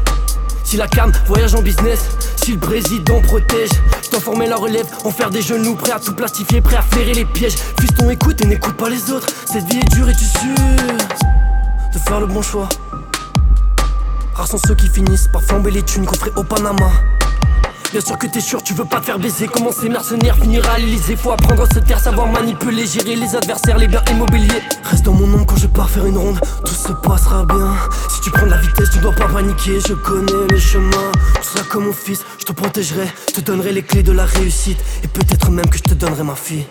Si la cam voyage en business, si le président protège, je dois former la relève, en faire des genoux, prêts à tout plastifier, prêts à flairer les pièges. Fiston écoute et n'écoute pas les autres. Cette vie est dure et tu sûr de faire le bon choix. Rares sont ceux qui finissent par flamber les thunes coffrées au Panama. Bien sûr que t'es sûr, tu veux pas te faire baiser. Comment ces mercenaires finira à l'Elysée Faut apprendre à se taire, savoir manipuler, gérer les adversaires, les biens immobiliers. Reste dans mon ombre quand je pars faire une ronde, tout se passera bien. Si tu prends de la vitesse, tu dois pas paniquer. Je connais les chemins, tu seras comme mon fils. Je te protégerai, je te donnerai les clés de la réussite. Et peut-être même que je te donnerai ma fille.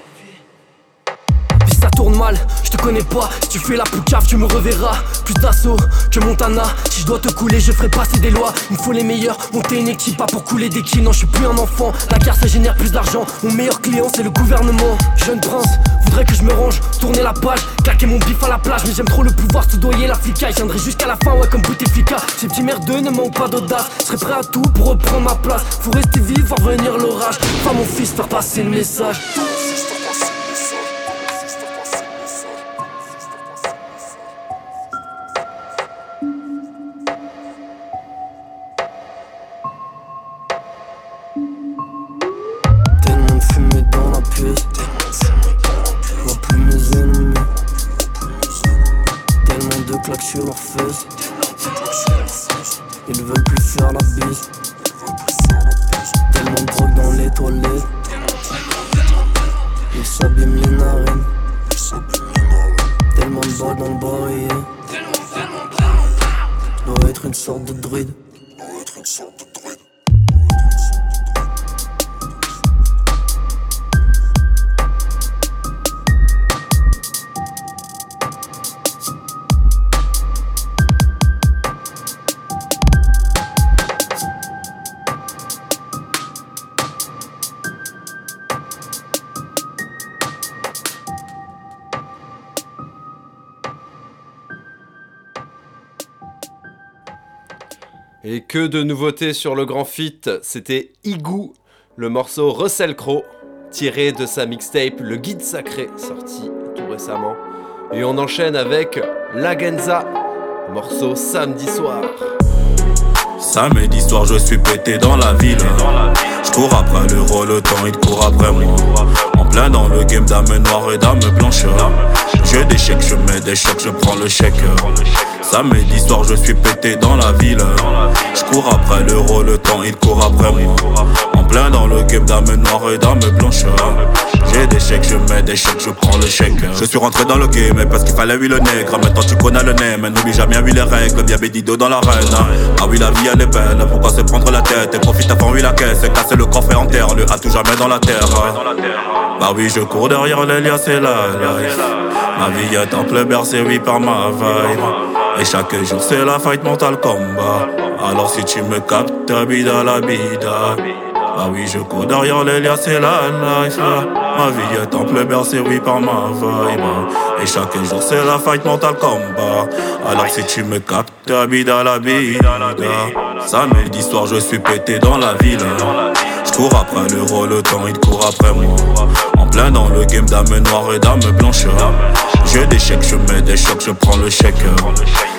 Je te connais pas. Si tu fais la poucave, tu me reverras. Plus d'assaut que Montana. Si je dois te couler, je ferai passer des lois. Il me faut les meilleurs, monter une équipe, pas pour couler des kills. Non, je suis plus un enfant. La guerre, ça génère plus d'argent. Mon meilleur client, c'est le gouvernement. Jeune prince, voudrait que je me range, tourner la page, claquer mon bif à la plage. Mais j'aime trop le pouvoir, soudoyer la flicaille. Je viendrai jusqu'à la fin, ouais, comme Bouteflika. Ces petits merdeux ne manquent pas d'audace. Je serai prêt à tout pour reprendre ma place. Faut rester vivre, voir venir l'orage. Enfin, mon fils, faire passer le message. De nouveautés sur le grand fit, c'était Igou, le morceau Russell Crowe, tiré de sa mixtape Le Guide Sacré, sorti tout récemment. Et on enchaîne avec Lagenza, morceau samedi soir. Samedi soir, je suis pété dans la ville. Je cours après l'euro, le temps il court après moi. En plein dans le game dame noire et dame blanche. J'ai des chèques, je mets des chèques, je prends le chèque. Samedi soir, je suis pété dans la ville. Je cours après l'euro, le temps il court après moi. Plein dans le game dame noire et dame blanche. J'ai des chèques, je mets des chèques, je prends le chèque. Je suis rentré dans le game parce qu'il fallait oui le nègre. Maintenant tu connais le nez, mais n'oublie jamais oui les règles. Bien bédido dans l'arène. Ah oui, la vie elle est belle, pourquoi se prendre la tête Et profite avant oui la caisse, et casser le coffre et en terre. Le a tout jamais dans la terre. Bah oui, je cours derrière les liens, c'est la life. Ma vie est en plein bercé, oui, par ma vibe. Et chaque jour c'est la fight mentale combat. Alors si tu me captes, bida la bida. Bah oui, je cours derrière les liens, c'est la life. Ma vie est en plein bercé, oui, par ma vibe. Et chaque jour c'est la fight mentale combat. Alors si tu me captes, bida la bida. Samedi soir, je suis pété dans la ville. Je cours après l'euro, le temps il court après moi. Plein dans le game dame noire et dame blanche. J'ai des chèques, je mets des chocs, je prends le chèque.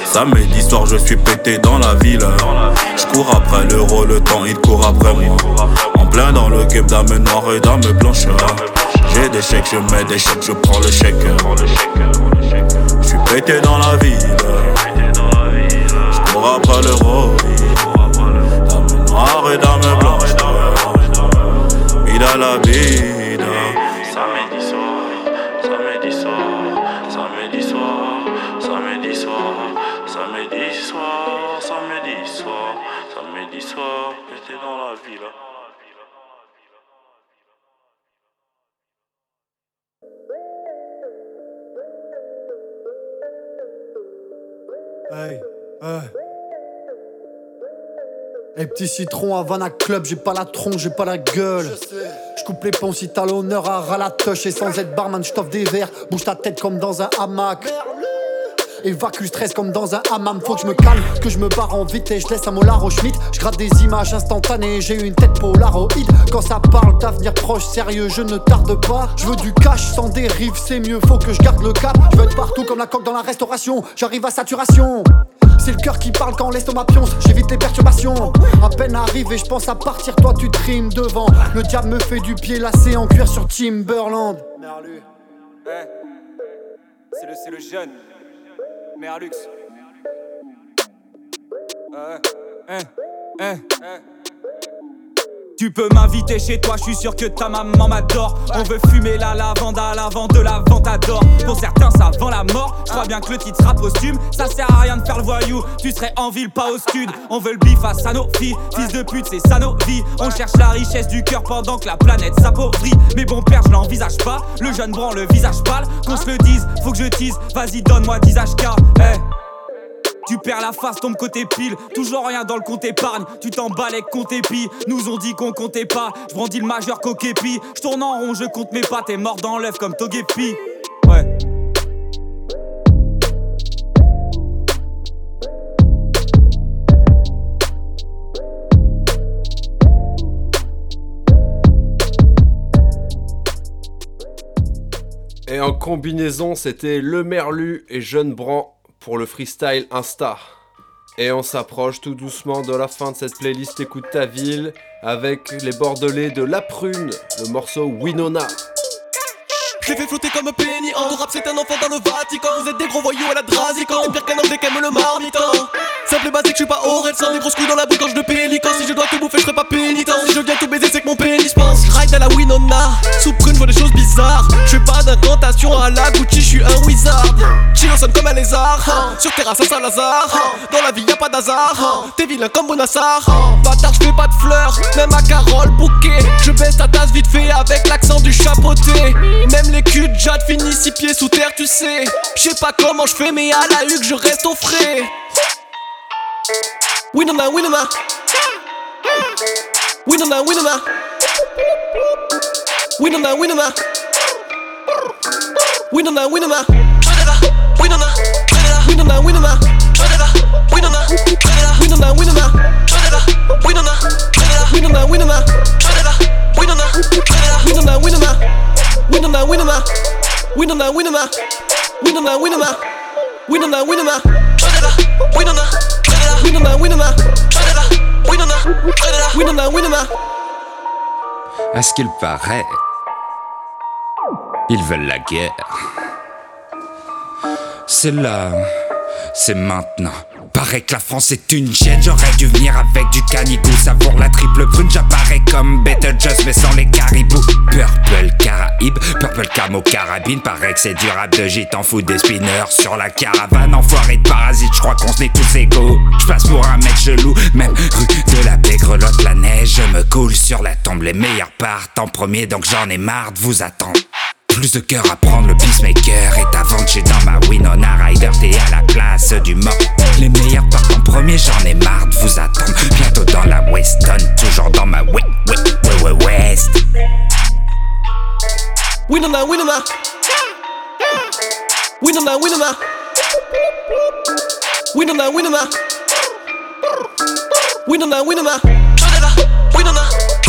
Samedi soir, je suis pété dans la ville. Je cours après l'euro, le temps il court après moi. En plein dans le game dame noire et dame blanche. J'ai des chèques, je mets des chèques, je prends le chèque. Je suis pété dans la ville. Je cours après l'euro. Dame noire et dame blanche. Vida la vida. La. Hey, hey. Hey, petit citron à Havana Club, j'ai pas la tronche, j'ai pas la gueule. Je coupe les ponts si t'as l'honneur à ralatoche et sans être barman, je t'offre des verres. Bouge ta tête comme dans un hamac. Évacue stress comme dans un hammam, faut que je me calme, que je me barre en vitesse, je laisse un molar au Schmitt, je gratte des images instantanées, j'ai une tête polaroïde. Quand ça parle d'avenir proche, sérieux, je ne tarde pas. Je veux du cash sans dérive, c'est mieux, faut que je garde le cap. Je veux être partout comme la coque dans la restauration, j'arrive à saturation. C'est le cœur qui parle quand l'estomac pionce, j'évite les perturbations. À peine arrivé, je pense à partir, toi tu trimes devant. Le diable me fait du pied lacé en cuir sur Timberland. Merlu. Le, c'est le jeune. Merlux. Ouais. Hein, hein. Tu peux m'inviter chez toi, je suis sûr que ta maman m'adore. On veut fumer la lavande à l'avant de la ventador. Pour certains, ça vend la mort. Je bien que le titre sera posthume. Ça sert à rien de faire le voyou. Tu serais en ville, pas au stud. On veut le bif à filles. Fils de pute, c'est vies. On cherche la richesse du cœur pendant que la planète s'appauvrit. Mais bon, père, je l'envisage pas. Le jeune branle le visage pâle. Qu'on se le dise, faut que je tease. Vas-y, donne-moi 10 HK. Hey. Tu perds la face, tombe côté pile. Toujours rien dans le compte épargne. Tu t'emballes avec compte épi. Nous ont dit qu'on comptait pas. Je brandis le majeur coquépi. Je tourne en rond, je compte mes pas. T'es mort dans l'œuf comme Togepi. Ouais. Et en combinaison, c'était Le Merlu et Jeune Bran pour le freestyle Insta. Et on s'approche tout doucement de la fin de cette playlist Écoute ta ville avec les Bordelais de La Prune, le morceau Winona. Je fais flotter comme penny En rap c'est un enfant dans le Vatican Vous êtes des gros voyous à la Drazican T'es pire qu'un homme le marmiton Simple et basique, je suis pas Aurel Sans des grosses couilles dans la bouche. Quand je de pélican Si je dois te bouffer, je serai pas pénitent Si je viens tout baiser, c'est que mon pénis pense. Ride à la Winona Sous prune, je vois des choses bizarres. Je fais pas d'incantation à la Gucci, je suis un wizard. Chilo sonne comme un lézard. Sur terrasse à Saint-Lazare Dans la vie y a pas d'hasard. T'es vilain comme Bonassar. Bâtard, je fais pas de fleurs Même à Carole bouquet. Je baisse ta tasse vite fait avec l'accent du chapeauté. Même les culs de Jade finissent six pieds sous terre, tu sais. Je sais pas comment je fais mais à la huque je reste au frais Winona, Winona Winona, Winona Winona, Winona Winona, Winona Winona, Winona Winona Winona Winona, Winona Winona Winona Winona, Winona Winona Winona Winona Winona Winona Winona Winona Winona Winona Winona Winona Winona Winona Winona À ce qu'il paraît, ils veulent la guerre. C'est là, c'est maintenant. Paraît que la France est une chaîne, j'aurais dû venir avec du canigou. Savoure la triple prune, j'apparais comme Beetlejuice mais sans les caribous. Purple Caraïbe, Purple Camo Carabine. Paraît que c'est du rap de J, t'en fous des spinners Sur la caravane, enfoiré de parasites, j'crois qu'on se n'est tous égaux. J'passe pour un mec chelou, même rue de la baie grelotte La neige me coule sur la tombe, les meilleurs partent en premier Donc j'en ai marre de vous attendre plus de cœur à prendre, le peacemaker est avant chez dans ma Winona Rider, t'es à la place du mort. Les meilleurs partent en premier, j'en ai marre de vous attendre. Bientôt dans la Weston, toujours dans ma oui, oui, oui, oui, West. Winona, Winona Winona, Winona Winona, Winona Winona, Winona Winona, Winona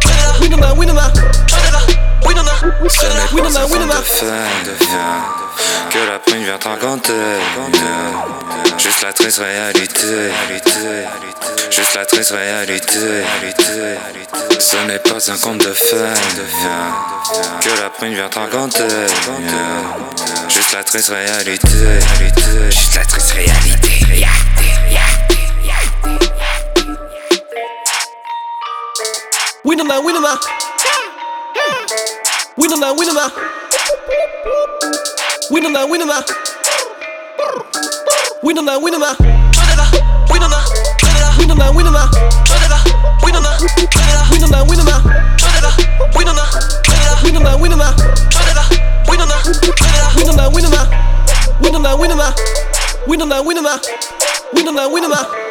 Winona que la prune vient compter. Juste la triste réalité. Juste la triste réalité. Ce n'est pas un conte de fées. Que la prune vient compter. Juste la triste réalité. Juste la triste réalité Win them out, win them man, Win them out, win them man. Win them out, win them out. Win them out, win them out. Win them winner man. Winner man, winner man. out, win them out. Win them out, win them out. Win them out, win them out. Win them winner man. them out. Win them winner man. Winner man, winner man. Winner man, winner man. Winner man, winner man. them out. Win them out, win them out.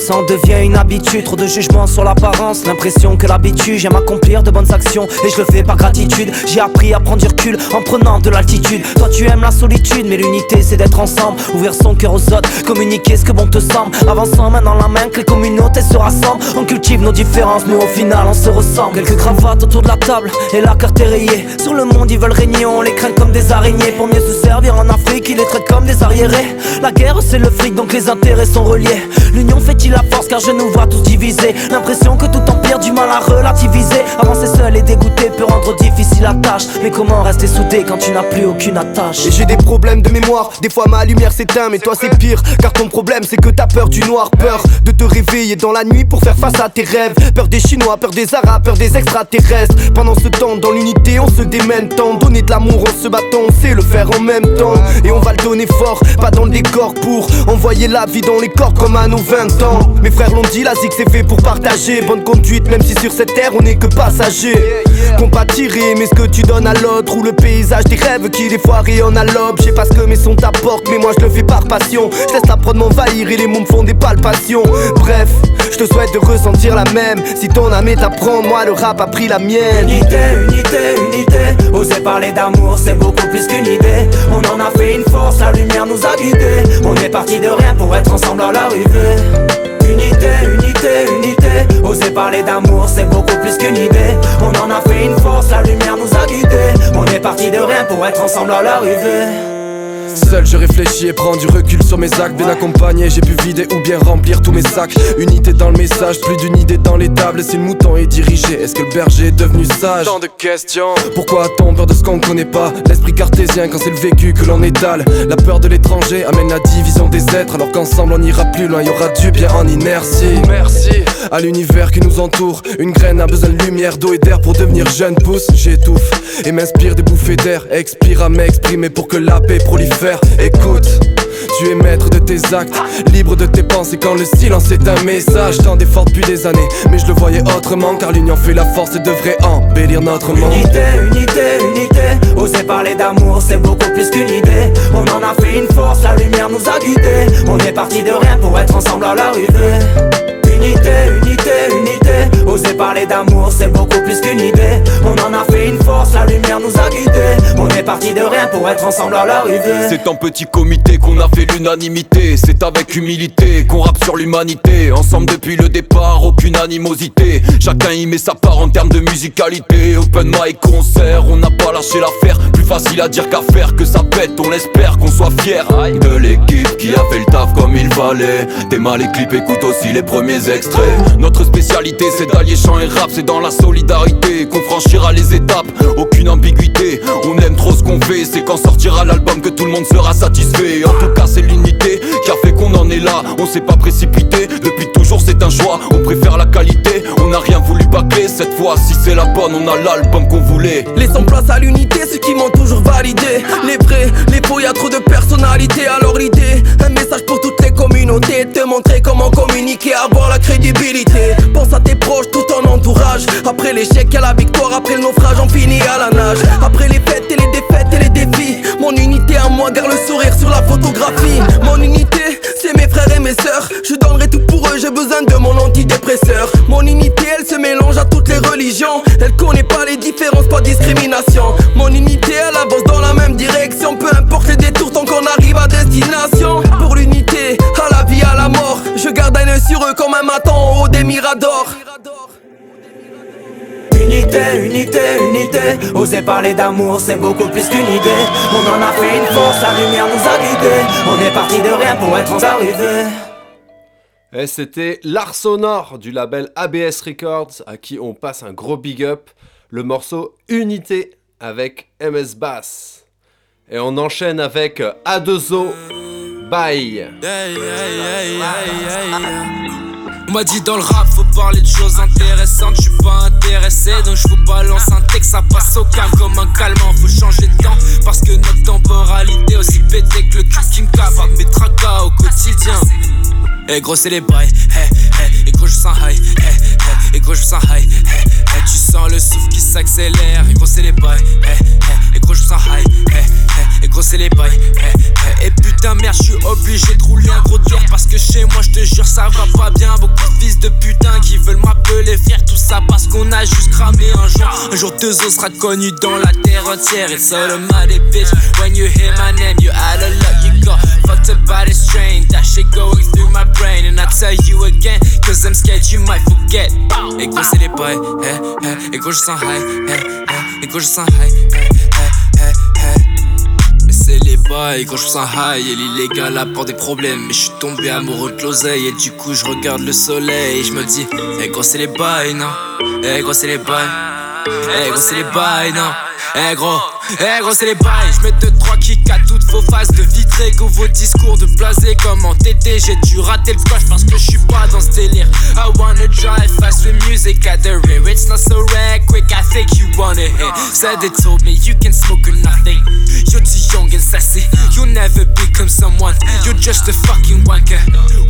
ça en devient une habitude. Trop de jugement sur l'apparence, l'impression que l'habitude J'aime accomplir de bonnes actions. Et je le fais par gratitude. J'ai appris à prendre du recul en prenant de l'altitude. Toi tu aimes la solitude mais l'unité c'est d'être ensemble. Ouvrir son cœur aux autres, communiquer ce que bon te semble. Avançant main dans la main que les communautés se rassemblent. On cultive nos différences mais au final on se ressemble. Quelques cravates autour de la table et la carte est rayée. Sur le monde ils veulent régner, on les craint comme des araignées. Pour mieux se servir en Afrique ils les traitent comme des arriérés. La guerre c'est le fric donc les intérêts sont reliés L'union fait-il la force car je nous vois tous divisés L'impression que tout empire du mal à relativiser Avancer seul et dégoûté peut rendre difficile la tâche Mais comment rester soudé quand tu n'as plus aucune attache Et j'ai des problèmes de mémoire, des fois ma lumière s'éteint mais toi c'est pire. Car ton problème c'est que t'as peur du noir. Peur de te réveiller dans la nuit pour faire face à tes rêves. Peur des chinois, peur des arabes, peur des extraterrestres. Pendant ce temps dans l'unité on se démène tant. Donner de l'amour en se battant on sait le faire en même temps. Et on va le donner fort, pas dans le décor pour Envoyer la vie dans les corps comme à nos 20 ans. Mes frères l'ont dit, la zig c'est fait pour partager. Bonne conduite même si sur cette terre on n'est que passagers Compatiré mais ce que tu donnes à l'autre Ou le paysage des rêves qui des fois rayonnent à l'aube. Je sais pas ce que mes sons t'apportent mais moi je le fais par passion. Je laisse la prod m'envahir et les mots me font des palpations. Bref, je te souhaite de ressentir la même. Si ton âme est moi le rap a pris la mienne. Unité, unité, unité. Oser parler d'amour c'est beaucoup plus qu'une idée. On en a fait une force, la lumière nous a guidés. On est parti de rien pour être ensemble à l'arrivée Unité, unité, unité Oser parler d'amour c'est beaucoup plus qu'une idée. On en a fait une force, la lumière nous a guidés. On est parti de rien pour être ensemble à l'arrivée Seul je réfléchis et prends du recul sur mes actes. Bien accompagné j'ai pu vider ou bien remplir tous mes sacs. Unité dans le message, plus d'une idée dans les tables. Si le mouton est dirigé, est-ce que le berger est devenu sage? Tant de questions. Pourquoi a-t-on peur de ce qu'on connaît pas? L'esprit cartésien quand c'est le vécu que l'on étale. La peur de l'étranger amène la division des êtres. Alors qu'ensemble on ira plus loin, y aura du bien en inertie. Merci. À l'univers qui nous entoure Une graine a besoin de lumière, d'eau et d'air pour devenir jeune. Pousse J'étouffe et m'inspire des bouffées d'air. Expire à m'exprimer pour que la paix prolifère Écoute tu es maître de tes actes, libre de tes pensées quand le silence est un message. Tant d'efforts depuis des années, mais je le voyais autrement car l'union fait la force et devrait embellir notre monde. Unité, unité, unité Oser parler d'amour c'est beaucoup plus qu'une idée On en a fait une force, la lumière nous a guidés On est parti de rien pour être ensemble à l'arrivée Unité, unité, unité. Oser parler d'amour c'est beaucoup plus qu'une idée. On en a fait une force, la lumière nous a guidés. On est parti de rien pour être ensemble à l'arrivée C'est en petit comité qu'on a fait l'unanimité. C'est avec humilité qu'on rappe sur l'humanité. Ensemble depuis le départ, aucune animosité. Chacun y met sa part en termes de musicalité. Open mic, concert, on n'a pas lâché l'affaire. Plus facile à dire qu'à faire, que ça pète, on espère qu'on soit fier De l'équipe qui a fait le taf comme il fallait. T'es mal les clips, écoute aussi les premiers Notre spécialité c'est d'allier chant et rap C'est dans la solidarité qu'on franchira les étapes. Aucune ambiguïté, on aime trop ce qu'on fait C'est quand sortira l'album que tout le monde sera satisfait. En tout cas c'est l'unité qui a fait qu'on en est là On s'est pas précipité, depuis toujours c'est un choix On préfère la qualité, on n'a rien voulu bâcler. Cette fois si c'est la bonne on a l'album qu'on voulait. Laissons place à l'unité, ceux qui m'ont toujours validé. Les vrais, les faux, y'a trop de personnalité Alors l'idée, un message pour toutes les communautés Te montrer comment communiquer, avoir la crédibilité. Pense à tes proches, tout ton entourage. Après l'échec, y'a la victoire, après le naufrage On finit à la nage, après les fêtes et les défaites et les défis. Mon unité à moi, garde le sourire sur la photographie. Mon unité, c'est mes frères et mes sœurs. Je donnerai tout pour eux, j'ai besoin de mon antidépresseur. Mon unité, elle se mélange à toutes les religions. Elle connaît pas les différences, pas discrimination. Mon unité, elle avance dans la même direction. Peu importe les détours tant qu'on arrive à destination sur eux comme un matin en haut des miradors Unité, unité, unité. Oser parler d'amour c'est beaucoup plus qu'une idée. On en a fait une force, la lumière nous a guidés. On est parti de rien pour être en arrivé Et c'était l'art sonore du label ABS Records à qui on passe un gros big up, le morceau Unité avec MS Bass. Et on enchaîne avec A2O Bye. On m'a dit dans le rap faut parler de choses intéressantes, je suis pas intéressé donc je vous balance un texte, ça passe au calme comme un calmant, faut changer de temps parce que notre temporalité aussi pété que le cul qui me capable mes tracas au quotidien. Eh gros c'est les bails, eh, et gros je sens high, et gros je sens high, tu sens le souffle qui s'accélère, et gros c'est les eh, et gros je sens high, et gros c'est les eh, et putain merde je suis obligé de rouler un gros tour parce que chez moi je te jure ça va pas bien, beaucoup de fils de putain qui veulent m'appeler frère, tout ça parce qu'on a juste cramé un jour, un jour deux os sera connu dans la terre entière, it's all about it bitch, when you hear my name you out of luck, you got fucked up by cause I'm scared you might forget, et gros c'est les eh eh, et gros je sens high, eh eh, et gros je sens high, eh eh, eh eh, les quand je sens high. Et l'illégal des problèmes. Mais je suis tombé amoureux de l'oseille. Et du coup je regarde le soleil et je me dis, eh gros c'est les bails, non? Eh gros c'est les bails, eh gros c'est les bails, non? Eh gros, eh gros c'est les bails, je mets 2-3 kicks à toutes vos faces de que vos discours de blasé comme en. J'ai dû rater le coche parce que je suis pas dans ce délire. I wanna drive fast with music at the rear. It's not so rare, quick, I think you wanna hit. Said they told me you can smoke or nothing. You're too young and sassy. You'll never become someone. You're just a fucking wanker.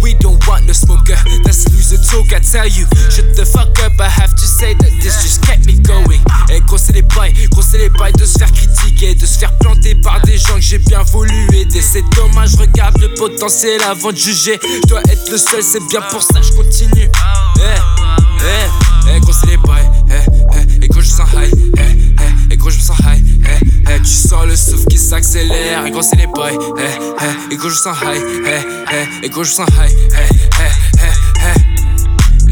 We don't want no smoker. That's loser talk, I tell you. Shut the fuck up, I have to say that this just kept me going. Et gros, c'est les bails, gros, c'est les bails de se faire critiquer, de se faire planter par des gens que j'ai bien voulu aider. C'est dommage, regarde le potentiel avant de juger. Je dois être le seul, c'est bien pour ça, je continue. Eh, eh, eh, gros, c'est les bails. Eh, eh, et gros, je sens high. Eh, eh, et gros, je me sens high. Eh, eh, tu sens le souffle qui s'accélère. Et gros, c'est les bails. Eh, eh, et gros, je sens high. Eh, eh, et gros, je sens high. Eh, eh.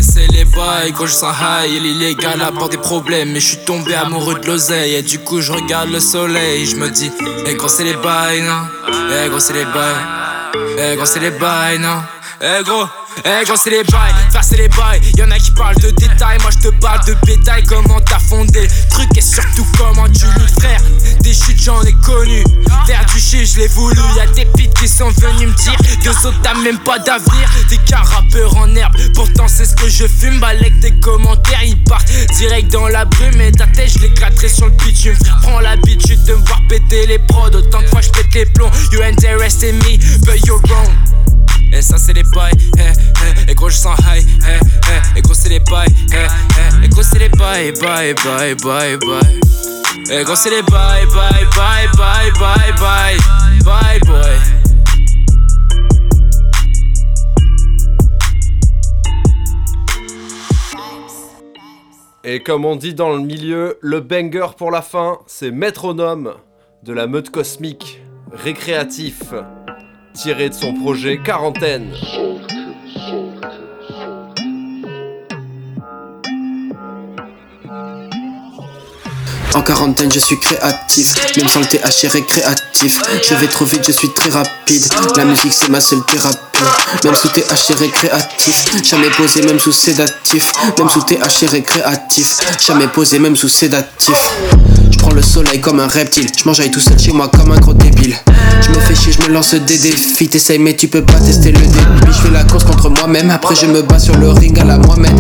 C'est les bails, quand je sens high et l'illégal apporte des problèmes. Mais je suis tombé amoureux de l'oseille. Et du coup je regarde le soleil. Je me dis, eh gros c'est les bails non? Eh gros c'est les bails. Eh gros c'est les bails non? Eh gros eh gros c'est les bails, faire c'est les bails. Y'en a qui parlent de détails, moi je te parle de bétail. Comment t'as fondé le truc et surtout comment tu luttes frère? Des chutes j'en ai connu. Faire du shit je l'ai voulu. Y'a des pites qui sont venus me dire. Que autres t'as même pas d'avenir. T'es qu'un rappeur en herbe. Pourtant c'est ce que je fume. Balèque tes commentaires ils partent direct dans la brume. Et ta tête je l'éclaterai sur le bitume. Prends l'habitude de me voir péter les prods. Autant que fois je pète les plombs. You interested me but you're wrong et ça c'est les bails, eh, eh, et gros je sens high, eh, eh, et gros c'est les bails, et gros c'est les bails. Et gros c'est les bye, bye, bye, bye, bye. Et comme on dit dans le milieu, le banger pour la fin, c'est Métronome de la meute cosmique, récréatif, tiré de son projet Quarantaine. En quarantaine, je suis créatif, même sans le THR récréatif. Je vais trop vite, je suis très rapide. La musique, c'est ma seule thérapie. Même sous THR récréatif, jamais posé, même sous sédatif. Même sous THR récréatif, jamais posé, même sous sédatif. Le soleil comme un reptile, je mangeaille tout seul chez moi comme un gros débile. Je me fais chier, je me lance des défis, t'essayes mais tu peux pas tester le débit. Je fais la course contre moi-même, après je me bats sur le ring à la Mohamed.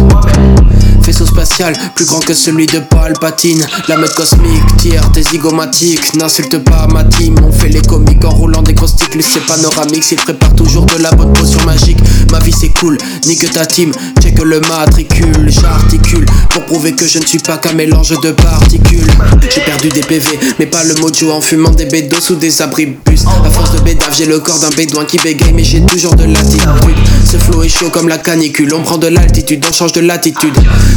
Faisceau spatial, plus grand que celui de Palpatine. La mode cosmique, tire tes zygomatiques. N'insulte pas ma team, on fait les comiques en roulant des grosses sticks. C'est panoramique, s'il prépare toujours de la bonne potion magique. Ma vie c'est cool, nique ta team, check le matricule. J'articule pour prouver que je ne suis pas qu'un mélange de particules. Des PV, mais pas le mojo en fumant des bédos sous des abribus. À force de bédave, j'ai le corps d'un bédouin qui bégaye, mais j'ai toujours de l'attitude. Ce flow est chaud comme la canicule, on prend de l'altitude, on change de latitude.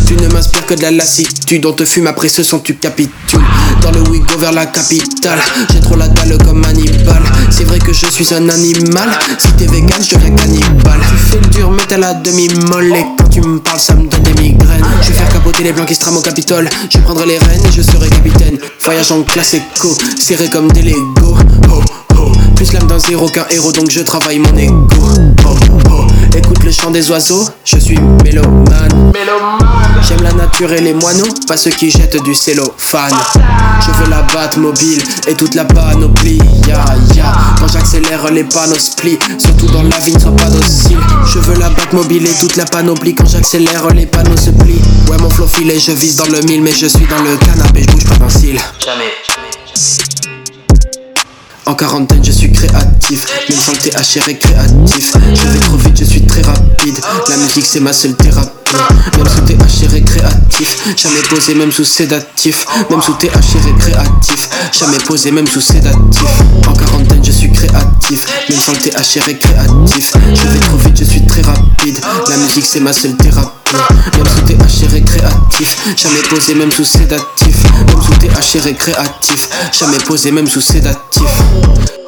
Tu ne m'inspires que de la lassitude, on te fume après ce son, tu capitules. Dans le Wigo vers la capitale, j'ai trop la dalle comme Hannibal. C'est vrai que je suis un animal, si t'es vegan, je deviens cannibale. Tu fais le dur, mais t'as la demi-molle. Tu me parles, ça me donne des migraines. Je vais faire capoter les blancs qui se au Capitole. Je prendrai les rênes et je serai capitaine. Voyage en classe éco, serré comme des Lego. Oh. Plus l'âme d'un zéro qu'un héros, donc je travaille mon ego. Oh, oh. Écoute le chant des oiseaux, je suis mélomane. J'aime la nature et les moineaux, pas ceux qui jettent du cellophane. Je veux la batte mobile et toute la panoplie. Ya ya, quand j'accélère les panneaux split, surtout dans la vie ne sois pas docile. Je veux la batte mobile et toute la panoplie quand j'accélère les panneaux se plient. Ouais, mon flow filé, je vise dans le mille, mais je suis dans le canapé, je bouge pas d'un cil. Jamais. En quarantaine, je suis créatif, même sans le THR récréatif. Je vais trop vite, je suis très rapide. La musique, c'est ma seule thérapie. Même sous THR récréatif, jamais posé, même sous sédatif. Même sous THR récréatif, jamais posé, même sous sédatif. En quarantaine, je suis créatif, même sans le THR récréatif. Je vais trop vite, je suis très rapide. La musique, c'est ma seule thérapie. Même sous THR récréatif, jamais posé, même sous sédatif. Même sous THR récréatif, jamais posé, même sous sédatif.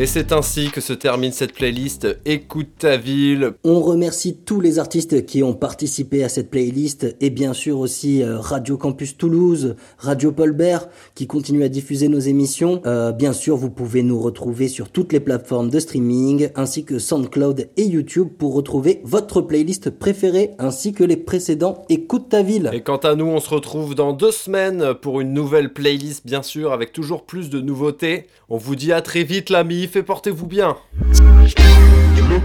Et c'est ainsi que se termine cette playlist Écoute ta ville. On remercie tous les artistes qui ont participé à cette playlist et bien sûr aussi euh, Radio Campus Toulouse, Radio Paulbert qui continue à diffuser nos émissions. Euh, bien sûr, vous pouvez nous retrouver sur toutes les plateformes de streaming ainsi que SoundCloud et YouTube pour retrouver votre playlist préférée ainsi que les précédents Écoute ta ville. Et quant à nous, on se retrouve dans deux semaines pour une nouvelle playlist bien sûr avec toujours plus de nouveautés. On vous dit à très vite l'ami, fait portez-vous bien. Le